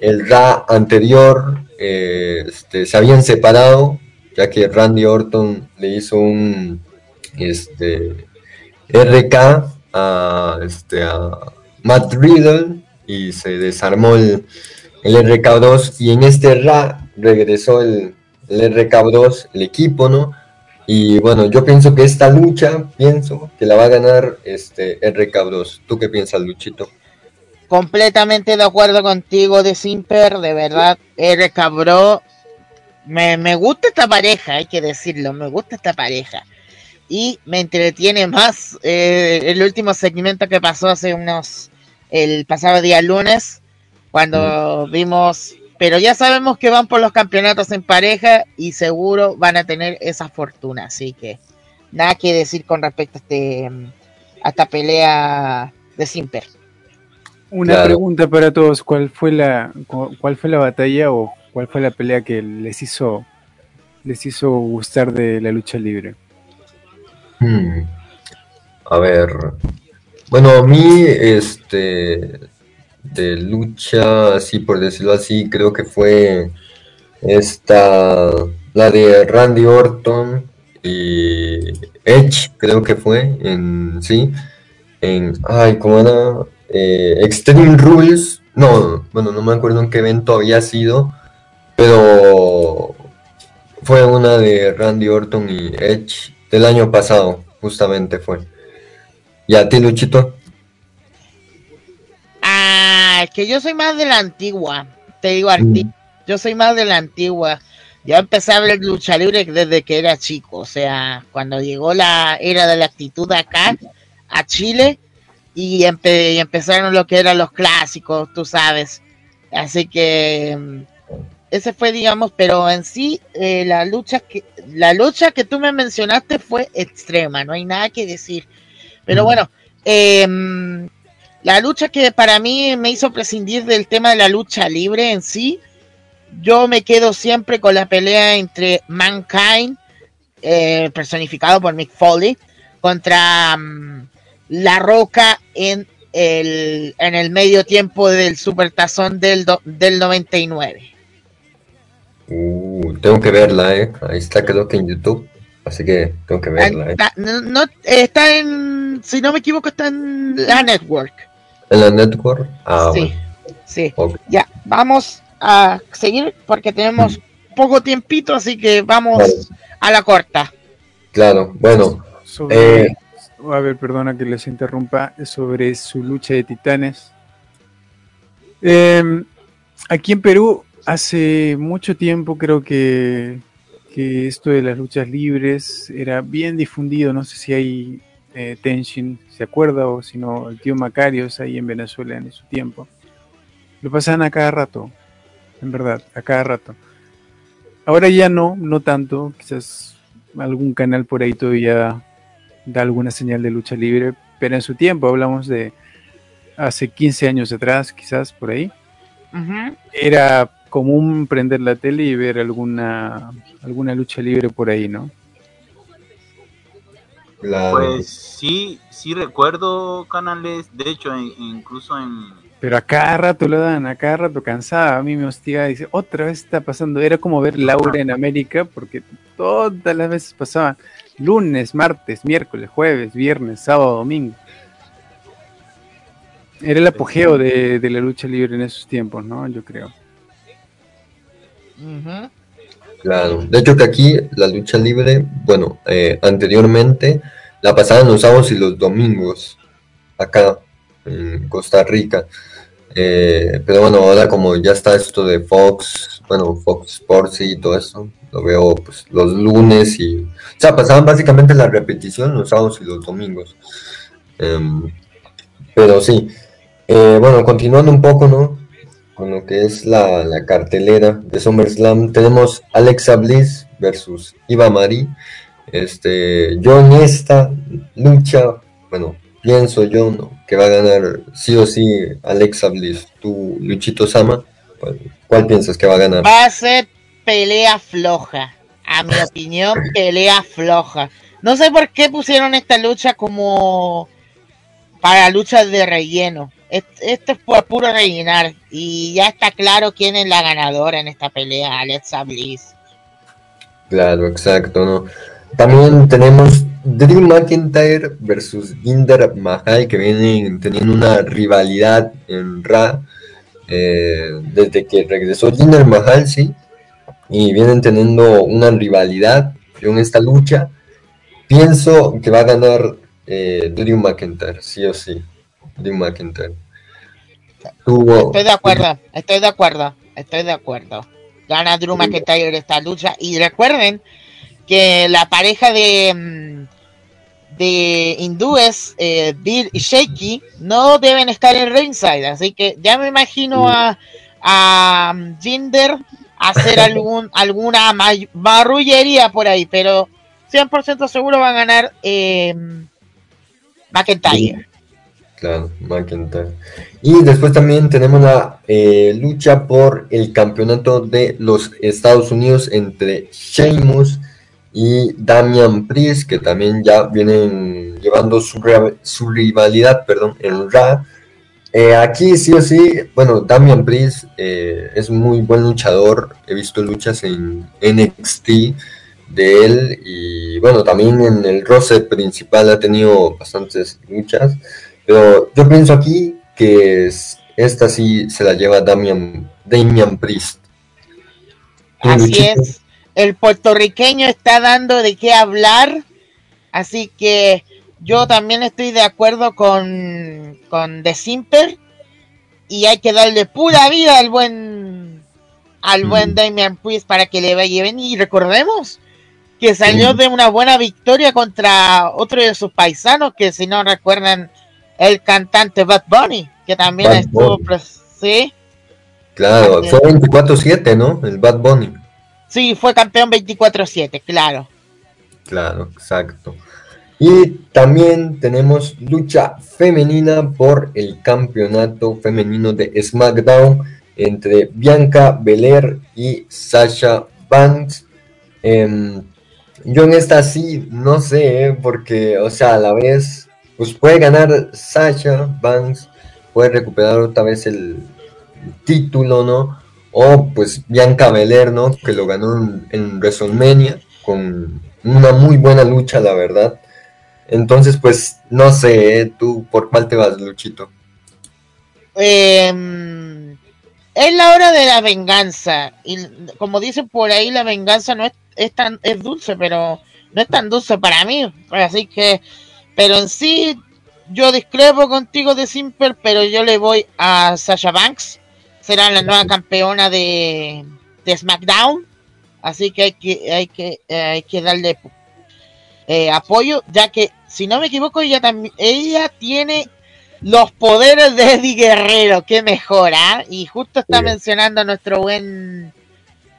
el Ra anterior eh, este, se habían separado, ya que Randy Orton le hizo un este, RK a, este, a Matt Riddle y se desarmó el, el RK2 y en este Ra regresó el, el RK2, el equipo, ¿no? Y bueno, yo pienso que esta lucha, pienso que la va a ganar este RK2. ¿Tú qué piensas, Luchito? completamente de acuerdo contigo de Simper, de verdad, R cabró. Me, me gusta esta pareja, hay que decirlo, me gusta esta pareja. Y me entretiene más eh, el último segmento que pasó hace unos, el pasado día lunes, cuando vimos, pero ya sabemos que van por los campeonatos en pareja y seguro van a tener esa fortuna, así que nada que decir con respecto a, este, a esta pelea de Simper. Una Claro. pregunta para todos, ¿cuál fue la cu- cuál fue la batalla o cuál fue la pelea que les hizo les hizo gustar de la lucha libre? Hmm. A ver. Bueno, a mí, este, de lucha, así por decirlo así, creo que fue esta, la de Randy Orton y Edge, creo que fue, en, sí, en, ay, ¿cómo era? Eh, Extreme Rules, no, bueno, no me acuerdo en qué evento había sido, pero fue una de Randy Orton y Edge del año pasado, justamente fue. ¿Y a ti, Luchito? Ah, es que yo soy más de la antigua. Te digo, Arti, yo soy más de la antigua. Yo empecé a ver lucha libre desde que era chico. O sea, cuando llegó la era de la actitud acá, a Chile, y, empe- y empezaron lo que eran los clásicos, tú sabes. Así que mm, ese fue, digamos, pero en sí, eh, la lucha que la lucha que tú me mencionaste fue extrema, no hay nada que decir. Pero bueno, em, la lucha que para mí me hizo prescindir del tema de la lucha libre en sí, yo me quedo siempre con la pelea entre Mankind, eh, personificado por Mick Foley, contra mm, La Roca en el, en el medio tiempo del Supertazón del, do- del 99. Uh, tengo que verla, ¿eh? Ahí está, creo que en YouTube. Así que tengo que verla, ¿eh? Está, no, no- está en, si no me equivoco, está en la network. ¿En la network? Ah, sí, bueno. sí. Ya, vamos a seguir porque tenemos poco tiempito, así que vamos Vale. a la corta. Claro, bueno. Sobre, Eh. a ver, perdona que les interrumpa, sobre su lucha de titanes. Eh, aquí en Perú, hace mucho tiempo creo que, que esto de las luchas libres era bien difundido. No sé si hay eh, Tenshin, ¿se acuerda? O si no, el tío Macarios ahí en Venezuela en su tiempo. Lo pasaban a cada rato, en verdad, a cada rato. Ahora ya no, no tanto. Quizás algún canal por ahí todavía da alguna señal de lucha libre, pero en su tiempo hablamos de hace 15 años atrás, quizás por ahí. Era común prender la tele y ver alguna alguna lucha libre por ahí, ¿no? Pues sí, sí recuerdo canales, de hecho, en- incluso en... Pero a cada rato lo dan, a cada rato cansada. A mí me hostiga dice, otra vez está pasando. Era como ver Laura en América, porque todas las veces pasaban lunes, martes, miércoles, jueves, viernes, sábado, domingo. Era el apogeo de, de la lucha libre en esos tiempos, ¿no? Yo creo. Claro, de hecho que aquí la lucha libre, bueno, eh, anteriormente la pasaban los sábados y los domingos, acá en Costa Rica. Eh, pero bueno, ahora como ya está esto de Fox, bueno, Fox Sports y todo eso, lo veo pues los lunes y... O sea, pasaban básicamente la repetición los sábados y los domingos. Em, pero sí, eh, bueno, continuando un poco, ¿no? Con lo que es la, la cartelera de SummerSlam, tenemos Alexa Bliss versus Iva Marie. Este, yo en esta lucha, bueno, pienso yo ¿no? que va a ganar sí o sí Alexa Bliss. Tú, Luchito Sama, ¿cuál, piensas que va a ganar? Va a ser pelea floja. A mi opinión, pelea floja. No sé por qué pusieron esta lucha como para luchas de relleno. Es- Esto es por puro rellenar. Y ya está claro quién es la ganadora en esta pelea, Alexa Bliss. Claro, exacto, ¿no? También tenemos Drew McIntyre versus Jinder Mahal, que vienen teniendo una rivalidad en Ra eh, desde que regresó Jinder Mahal, sí, y vienen teniendo una rivalidad en esta lucha. Pienso que va a ganar eh, Drew McIntyre, sí o sí, Drew McIntyre. Tuvo, Estoy de acuerdo, estoy de acuerdo, estoy de acuerdo. Gana Drew McIntyre esta lucha. Y recuerden que la pareja de, mm, de hindúes, eh, Bill y Shaky, no deben estar en ringside. Así que ya me imagino a, a mm, Jinder hacer algún, alguna marrullería por ahí. Pero 100% seguro va a ganar eh, McIntyre. Claro, McIntyre. Y después también tenemos la eh, lucha por el campeonato de los Estados Unidos entre Sheamus y Damian Priest, que también ya vienen llevando su, rivalidad perdón, en Raw. Eh, aquí sí o sí, bueno, Damian Priest eh, es muy buen luchador. He visto luchas en NXT de él y bueno, también en el roster principal ha tenido bastantes luchas. Pero yo pienso aquí que es- esta sí se la lleva Damian, Damian Priest. ¿Tú, Así Luchito? es. El puertorriqueño está dando de qué hablar. Así que yo también estoy de acuerdo con, con The Simper. Y hay que darle pura vida al buen al buen Mm. Damian Priest para que le vaya bien. Y recordemos que salió de una buena victoria contra otro de sus paisanos, que si no recuerdan, el cantante Bad Bunny, que también Bad estuvo Bunny. pres- sí, Claro, fue 24-7, ¿no? El Bad Bunny. sí, fue campeón 24-7, claro. Claro, exacto. Y también tenemos lucha femenina por el campeonato femenino de SmackDown entre Bianca Belair y Sasha Banks. Em, yo en esta sí, no sé, ¿eh? porque, o sea, a la vez, pues puede ganar Sasha Banks, puede recuperar otra vez el título, ¿no? O pues Bianca Belair, ¿no? Que lo ganó en, en WrestleMania con una muy buena lucha, la verdad. Entonces, pues, no sé, ¿eh? ¿tú por cuál te vas, Luchito? Eh, es la hora de la venganza. Y como dicen por ahí, la venganza no es, es tan es dulce, pero no es tan dulce para mí. Así que, pero en sí, yo discrepo contigo de Simper, pero yo le voy a Sasha Banks. Será la nueva campeona de, de SmackDown. Así que hay que, hay que, eh, hay que darle eh, apoyo, ya que, si no me equivoco, ella también, ella tiene los poderes de Eddie Guerrero, qué mejor, ¿ah? Y justo está mencionando a nuestro buen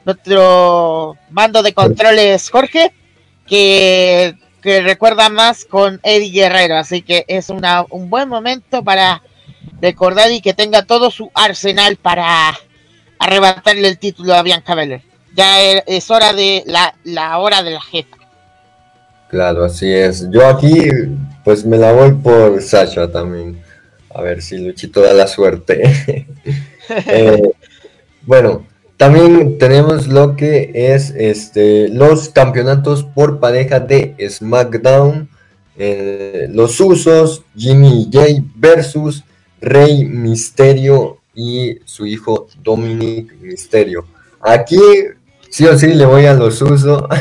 nuestro mando de controles Jorge, que, que recuerda más con Eddie Guerrero. Así que es una, un buen momento para recordar y que tenga todo su arsenal para arrebatarle el título a Bianca Belair. Ya es, es hora de la, la hora de la jeta. Claro, así es. Yo aquí, pues me la voy por Sasha también. A ver si Luchito da la suerte. Eh, bueno, también tenemos lo que es este los campeonatos por pareja de SmackDown. Eh, los usos, Jimmy J versus Rey Misterio y su hijo Dominic Misterio. Aquí sí o sí le voy a los usos.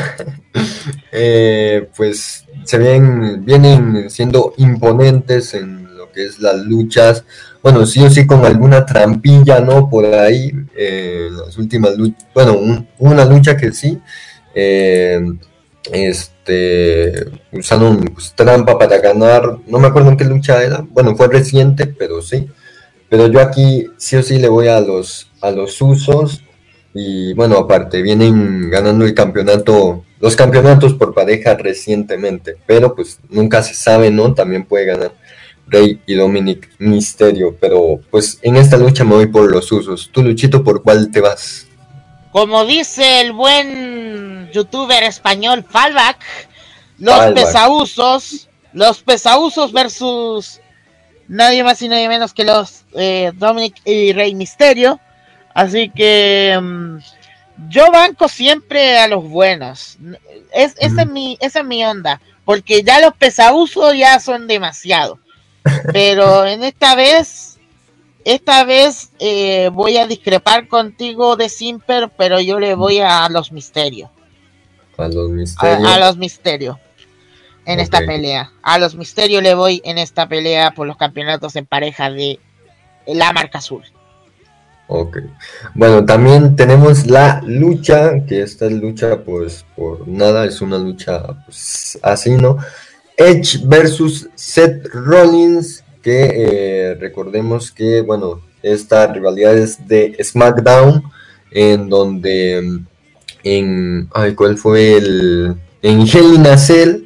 Eh, pues se ven, vienen siendo imponentes en lo que es las luchas. Bueno, sí o sí con alguna trampilla, ¿no? Por ahí, eh, las últimas luchas. Bueno, un- una lucha que sí. eh, este, usaron pues, trampa para ganar. No me acuerdo en qué lucha era. Bueno, fue reciente, pero sí. Pero yo aquí sí o sí le voy a los, a los usos. Y bueno, aparte, vienen ganando el campeonato, los campeonatos por pareja recientemente, pero pues nunca se sabe, ¿no? También puede ganar Rey y Dominic Misterio, pero pues en esta lucha me voy por los usos. Tú, Luchito, ¿por cuál te vas? Como dice el buen youtuber español Fallback, los Fallback. pesausos, los pesausos versus nadie más y nadie menos que los eh, Dominic y Rey Misterio. Así que mm, yo banco siempre a los buenos. Es, esa, es mi, esa es mi onda. Porque ya los pesausos ya son demasiado. Pero en esta vez, esta vez eh, voy a discrepar contigo de Simper, pero yo le voy a los misterios. A los misterios. a los misterios. En esta pelea. A los misterios le voy en esta pelea por los campeonatos en pareja de la marca azul. Ok. Bueno, también tenemos la lucha, que esta lucha, pues, por nada, es una lucha, pues, así, ¿no? Edge versus Seth Rollins, que eh, recordemos que, bueno, esta rivalidad es de SmackDown, en donde, en, ¿cuál fue el? En Hell in Cell,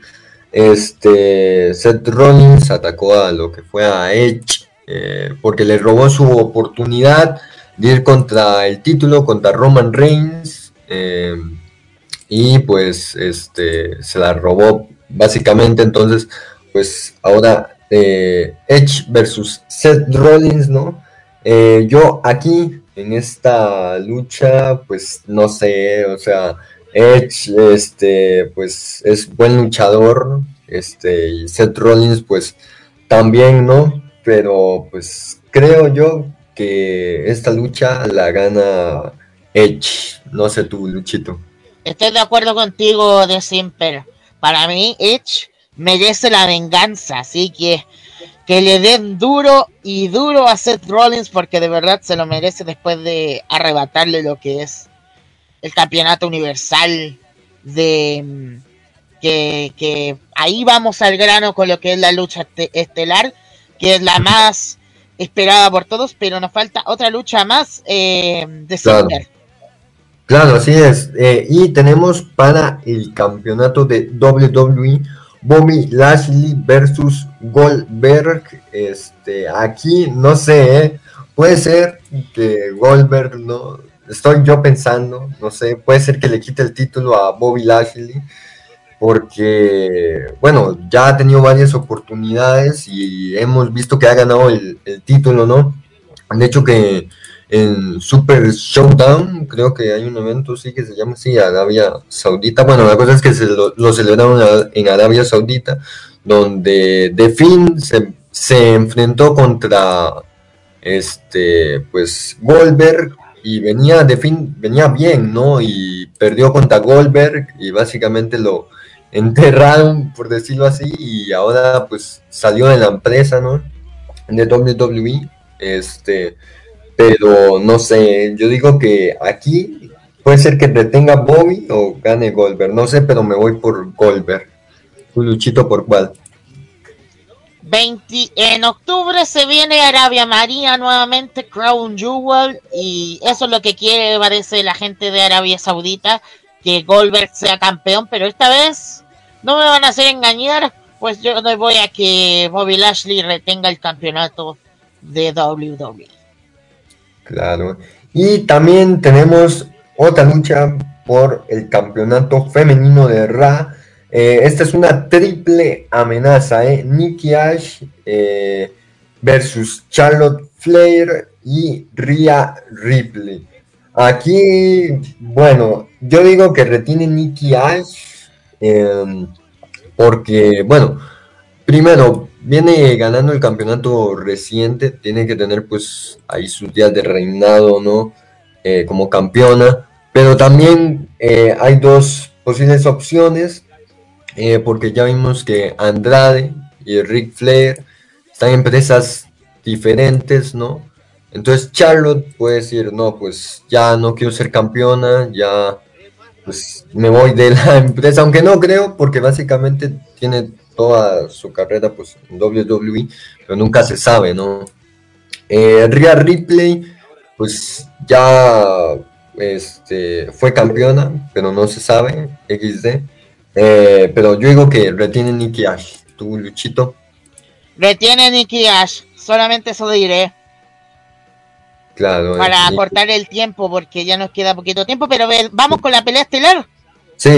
este, Seth Rollins atacó a lo que fue a Edge, eh, porque le robó su oportunidad de ir contra el título, contra Roman Reigns, eh, y pues este se la robó básicamente, entonces pues ahora eh, Edge versus Seth Rollins, ¿no? Eh, yo aquí en esta lucha, pues no sé, o sea, Edge, este, pues es buen luchador, este, y Seth Rollins, pues también, ¿no? Pero pues creo yo que esta lucha la gana Edge, no sé tú, Luchito. Estoy de acuerdo contigo de Simper. Para mí, Edge merece la venganza, así que que le den duro y duro a Seth Rollins porque de verdad se lo merece después de arrebatarle lo que es el campeonato universal de mm, que, que ahí vamos al grano con lo que es la lucha este- estelar, que es la más esperada por todos, pero nos falta otra lucha más eh, de Claro. Claro, así es. Eh, y tenemos para el campeonato de WWE Bobby Lashley versus Goldberg. Este, aquí no sé, ¿eh? puede ser que Goldberg no, estoy yo pensando, no sé, puede ser que le quite el título a Bobby Lashley. Porque, bueno, ya ha tenido varias oportunidades y hemos visto que ha ganado el, el título, ¿no? De hecho que en Super Showdown, creo que hay un evento, sí, que se llama así, Arabia Saudita. Bueno, la cosa es que se lo, celebraron en Arabia Saudita, donde The se, se enfrentó contra este, pues, Goldberg y venía, venía bien, ¿no? Y perdió contra Goldberg y básicamente lo enterraron, por decirlo así, y ahora pues salió de la empresa, ¿no? De WWE, este, pero no sé, yo digo que aquí puede ser que retenga Bobby o gane Goldberg, no sé, pero me voy por Goldberg. ¿Tu Luchito por cuál? 20 en octubre se viene Arabia María nuevamente, Crown Jewel, y eso es lo que quiere, parece, la gente de Arabia Saudita, que Goldberg sea campeón, pero esta vez no me van a hacer engañar, pues yo no voy a que Bobby Lashley retenga el campeonato de. WWE. Claro. Y también tenemos otra lucha por el campeonato femenino de Ra. Eh, esta es una triple amenaza, ¿eh? Nikki Ash eh, versus Charlotte Flair y Rhea Ripley. Aquí, bueno, yo digo que retiene Nikki Ash eh, porque, bueno, primero, viene ganando el campeonato reciente, tiene que tener pues ahí sus días de reinado, ¿no? Eh, como campeona, pero también eh, hay dos posibles opciones, eh, porque ya vimos que Andrade y Ric Flair están en empresas diferentes, ¿no? Entonces Charlotte puede decir, no, pues ya no quiero ser campeona, ya pues me voy de la empresa, aunque no creo, porque básicamente tiene toda su carrera pues en WWE, pero nunca se sabe, ¿no? Eh, Rhea Ripley, pues ya este, fue campeona, pero no se sabe, XD. Eh, pero yo digo que retiene Nikki Ash, tu Luchito. Retiene Nikki Ash, solamente eso diré. Claro. para eh, cortar el tiempo porque ya nos queda poquito tiempo, pero vamos con la pelea estelar. Sí,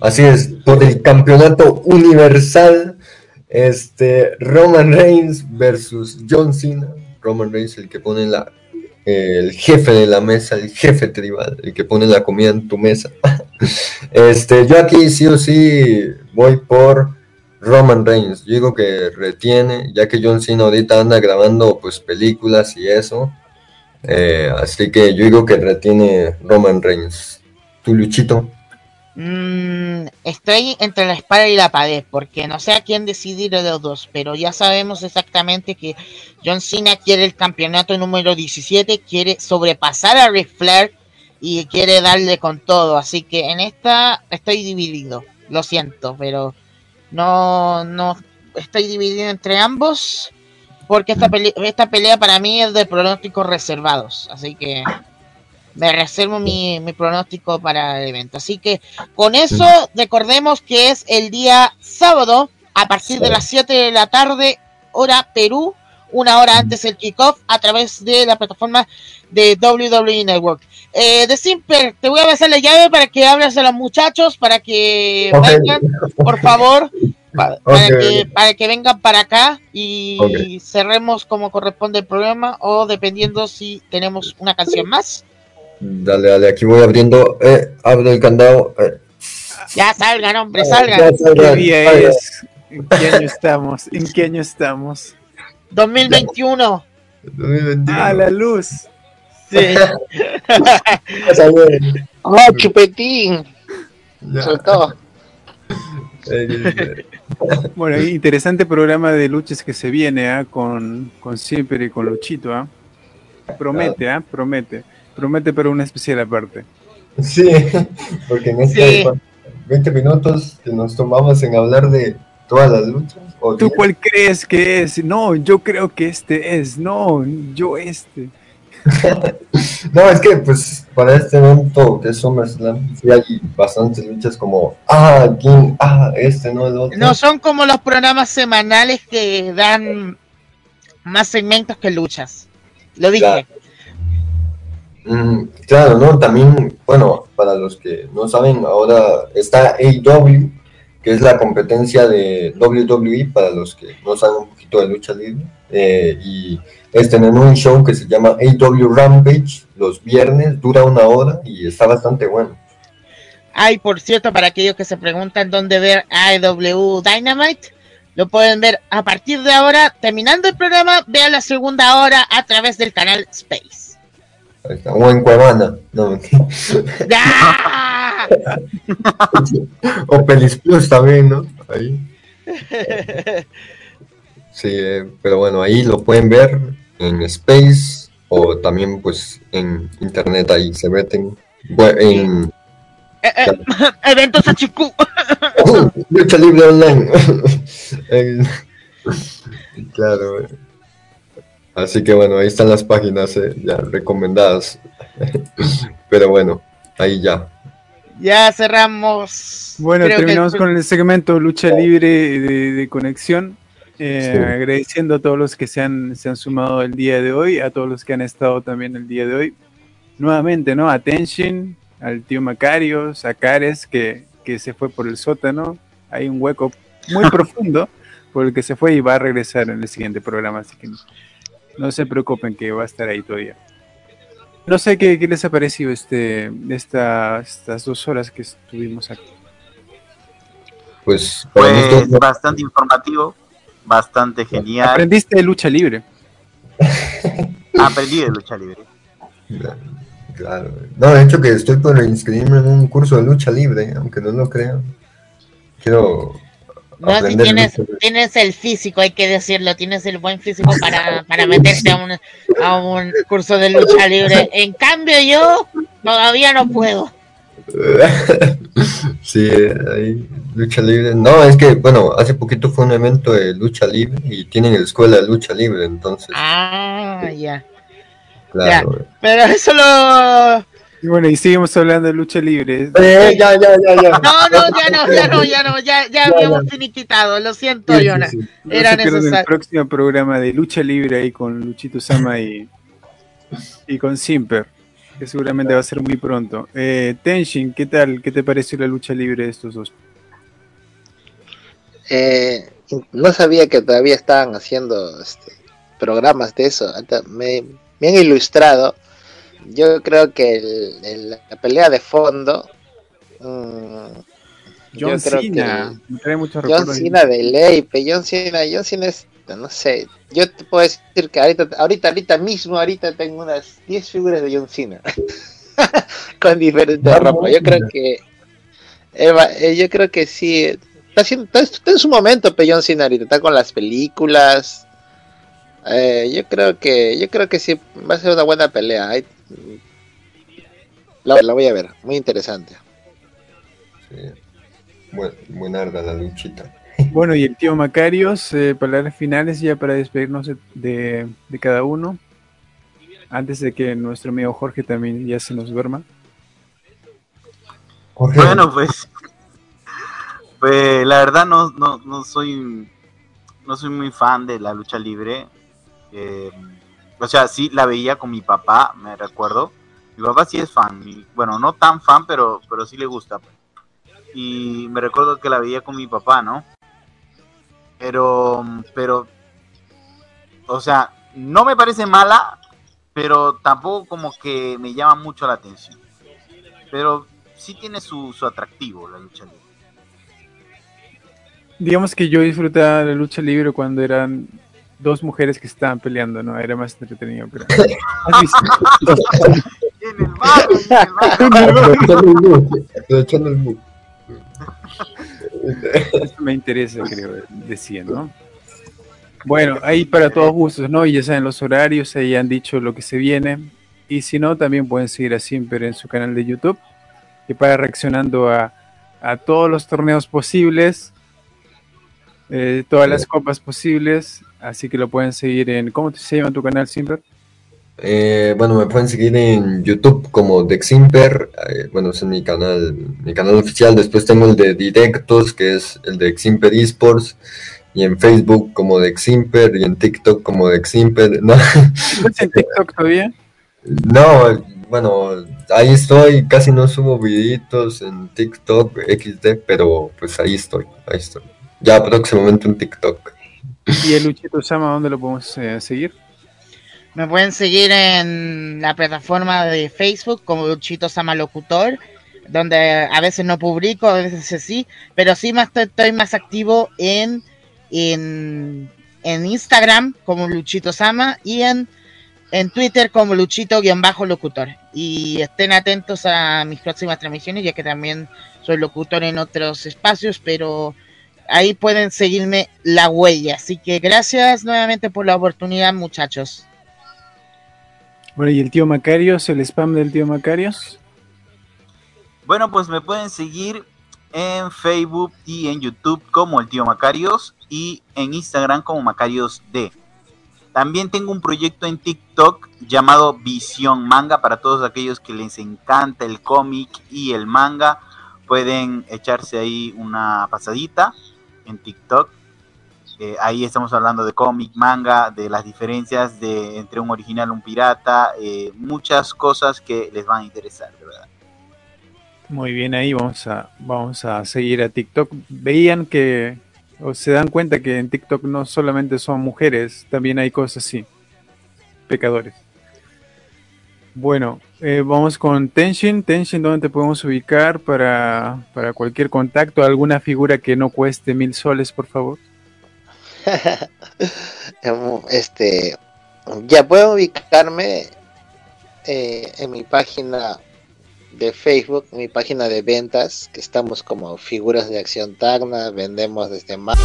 así es, por el campeonato universal, este, Roman Reigns versus John Cena. Roman Reigns, el que pone la, el jefe de la mesa, el jefe tribal, el que pone la comida en tu mesa. este, yo aquí sí o sí voy por Roman Reigns. Yo digo que retiene, ya que John Cena ahorita anda grabando pues películas y eso. Eh, así que yo digo que retiene Roman Reigns. Tu Luchito. Mm, estoy entre la espada y la pared porque no sé a quién decidir de los dos, pero ya sabemos exactamente que John Cena quiere el campeonato número 17, quiere sobrepasar a Ric Flair y quiere darle con todo, así que en esta estoy dividido, lo siento, pero no, no estoy dividido entre ambos porque esta, esta pelea para mí es de pronósticos reservados, así que me reservo mi, mi pronóstico para el evento. Así que con eso recordemos que es el día sábado a partir de las 7 de la tarde, hora Perú, una hora antes el kickoff a través de la plataforma de WWE Network. Eh, de Simper, te voy a pasar la llave para que hables a los muchachos, para que vengan, por favor, pa- para, que, ok. para que vengan para acá y cerremos como corresponde el programa o dependiendo si tenemos una canción más. Dale, dale, aquí voy abriendo. Eh, abro el candado. eh. Ya salgan, hombre, Ya salgan. salgan, ¿Qué día salgan. es? ¿En qué año estamos? ¿En qué año estamos? 2021. 2021. Ah, la luz. Sí. Vas a ver. ¡Oh, chupetín! Ya. Soltó. Eh, Bueno, interesante programa de luchas que se viene ¿ah? con, con Simper y con Luchito. ¿ah? Promete, ¿ah? promete. Promete, pero una especial aparte. Sí, porque en este Sí. 20 minutos que nos tomamos en hablar de todas las luchas. o ¿Tú 10, cuál crees que es? No, yo creo que este es. No, yo este. No, es que pues para este evento que es SummerSlam, sí hay bastantes luchas como, ah, ¿quién? Ah, este, no, el otro. No son como los programas semanales que dan más segmentos que luchas. Lo dije. Claro. Mm, claro, ¿no? También, bueno, para los que no saben, ahora está AEW, que es la competencia de WWE, para los que no saben un poquito de lucha libre, eh, y es tener un show que se llama AEW Rampage los viernes, dura una hora y está bastante bueno. Ay, por cierto, para aquellos que se preguntan dónde ver AEW Dynamite, lo pueden ver a partir de ahora, terminando el programa, vean la segunda hora a través del canal Space. Ahí está. O en Cuevana, no, ¡Ya! o Pelis Plus también, ¿no? Ahí. Sí, eh, pero bueno, ahí lo pueden ver en Space o también pues en internet ahí se meten. En Eh, eh, Eventos HQ. Lucha Libre Online. Claro. Así que bueno, ahí están las páginas eh, ya recomendadas. Pero bueno, ahí ya. Ya cerramos. Bueno, Creo que- terminamos con el segmento Lucha Libre de, de Conexión. Eh, Sí. Agradeciendo a todos los que se han, se han sumado el día de hoy, a todos los que han estado también el día de hoy. Nuevamente, ¿no? A Tenshin, al tío Macarios, a Cares, que, que se fue por el sótano. Hay un hueco muy profundo por el que se fue y va a regresar en el siguiente programa, así que no, se preocupen que va a estar ahí todavía. No sé qué, qué les ha parecido este, esta, estas dos horas que estuvimos aquí. Pues para Pues esto- bastante informativo, bastante genial. Aprendiste de lucha libre. Aprendí de lucha libre. Claro. No, de hecho que estoy por inscribirme en un curso de lucha libre, aunque no lo crean. Quiero No, si tienes, tienes el físico, hay que decirlo, tienes el buen físico para, para meterte a un, a un curso de lucha libre. En cambio yo todavía no puedo. Sí, hay lucha libre. No, es que, bueno, hace poquito fue un evento de lucha libre y tienen escuela de lucha libre, entonces, Ah, ya. claro. Pero eso lo... Y bueno, y seguimos hablando de lucha libre. Eh, ya, ya, ya, ya. No, no, ya no, ya no, ya no, ya, ya habíamos finiquitado, lo siento, Sí, sí, Yona. sí. No Era pierdan el necesario. próximo programa de lucha libre ahí con Luchito Sama y, y con Simper, que seguramente va a ser muy pronto. Eh, Tenshin, ¿qué tal? ¿Qué te pareció la lucha libre de estos dos? Eh, no sabía que todavía estaban haciendo este, programas de eso. Me, me han ilustrado. Yo creo que el- el- la pelea de fondo. mm, yo John creo Cena, que me trae muchos John. Cena de ley, pe, John Cena, John Cena es, no sé, yo te puedo decir que ahorita, ahorita, ahorita mismo, ahorita tengo unas 10 figuras de John Cena con diferentes ropa. Yo creo que, Eva, eh, yo creo que sí, está, haciendo, está, está en su momento, pe, John Cena ahorita, está con las películas. Eh, yo creo que, yo creo que sí va a ser una buena pelea. Ahí- la, la voy a ver, muy interesante. Sí. Buen, buenarda la luchita. Bueno, y el tío Macarios, eh, palabras finales ya para despedirnos de, de- de cada uno, antes de que nuestro amigo Jorge también ya se nos duerma. Jorge, Bueno, pues, pues la verdad no, no, no soy no soy muy fan de la lucha libre. Eh, o sea, sí la veía con mi papá, me recuerdo. Mi papá sí es fan, y, bueno, no tan fan, pero, pero sí le gusta. Y me recuerdo que la veía con mi papá, ¿no? Pero, pero, o sea, no me parece mala, pero tampoco como que me llama mucho la atención. Pero sí tiene su, su atractivo la lucha libre. Digamos que yo disfrutaba la lucha libre cuando eran dos mujeres que estaban peleando, ¿no? Era más entretenido. Pero... ¿Has visto? En el barrio, en el barrio. aprovechando el mood, aprovechando el mood. Eso me interesa, creo, decía, ¿no? Bueno, ahí para todos gustos, ¿no? Y ya saben los horarios, ahí han dicho lo que se viene. Y si no, también pueden seguir a Simper en su canal de YouTube, que para reaccionando a, a todos los torneos posibles, eh, todas las copas posibles. Así que lo pueden seguir en. ¿Cómo se llama tu canal, Simper? Eh, bueno, me pueden seguir en YouTube como Deximper, eh, bueno, ese es mi canal, mi canal oficial. Después tengo el de directos, que es el de Eximper Esports, y en Facebook como Deximper, y en TikTok como Deximper. No, ¿Estás en TikTok todavía? no, bueno, ahí estoy, casi no subo videitos en TikTok, XD, pero pues ahí estoy, ahí estoy. Ya próximamente en TikTok. ¿Y el Luchito Sama, dónde lo podemos eh, seguir? Me pueden seguir en la plataforma de Facebook como Luchito Sama Locutor, donde a veces no publico, a veces sí, pero sí más estoy, más activo en, en, en Instagram como Luchito Sama y en, en Twitter como Luchito-locutor. Y estén atentos a mis próximas transmisiones, ya que también soy locutor en otros espacios, pero ahí pueden seguirme la huella. Así que gracias nuevamente por la oportunidad, muchachos. Bueno, ¿y el tío Macarios, el spam del tío Macarios? Bueno, pues me pueden seguir en Facebook y en YouTube como el tío Macarios. y en Instagram como Macarios D. También tengo un proyecto en TikTok llamado Visión Manga para todos aquellos que les encanta el cómic y el manga. Pueden echarse ahí una pasadita en TikTok. Eh, ahí estamos hablando de cómic, manga, de las diferencias de entre un original y un pirata, eh, muchas cosas que les van a interesar, de verdad. Muy bien, ahí vamos a, vamos a seguir a TikTok. Veían que, o se dan cuenta que en TikTok no solamente son mujeres, también hay cosas así, pecadores. Bueno, eh, vamos con Tenshin. Tenshin, ¿dónde te podemos ubicar para, para cualquier contacto? ¿Alguna figura que no cueste mil soles, por favor? este ya puedo ubicarme eh, en mi página de Facebook, mi página de ventas, que estamos como figuras de acción Tacna, vendemos desde más.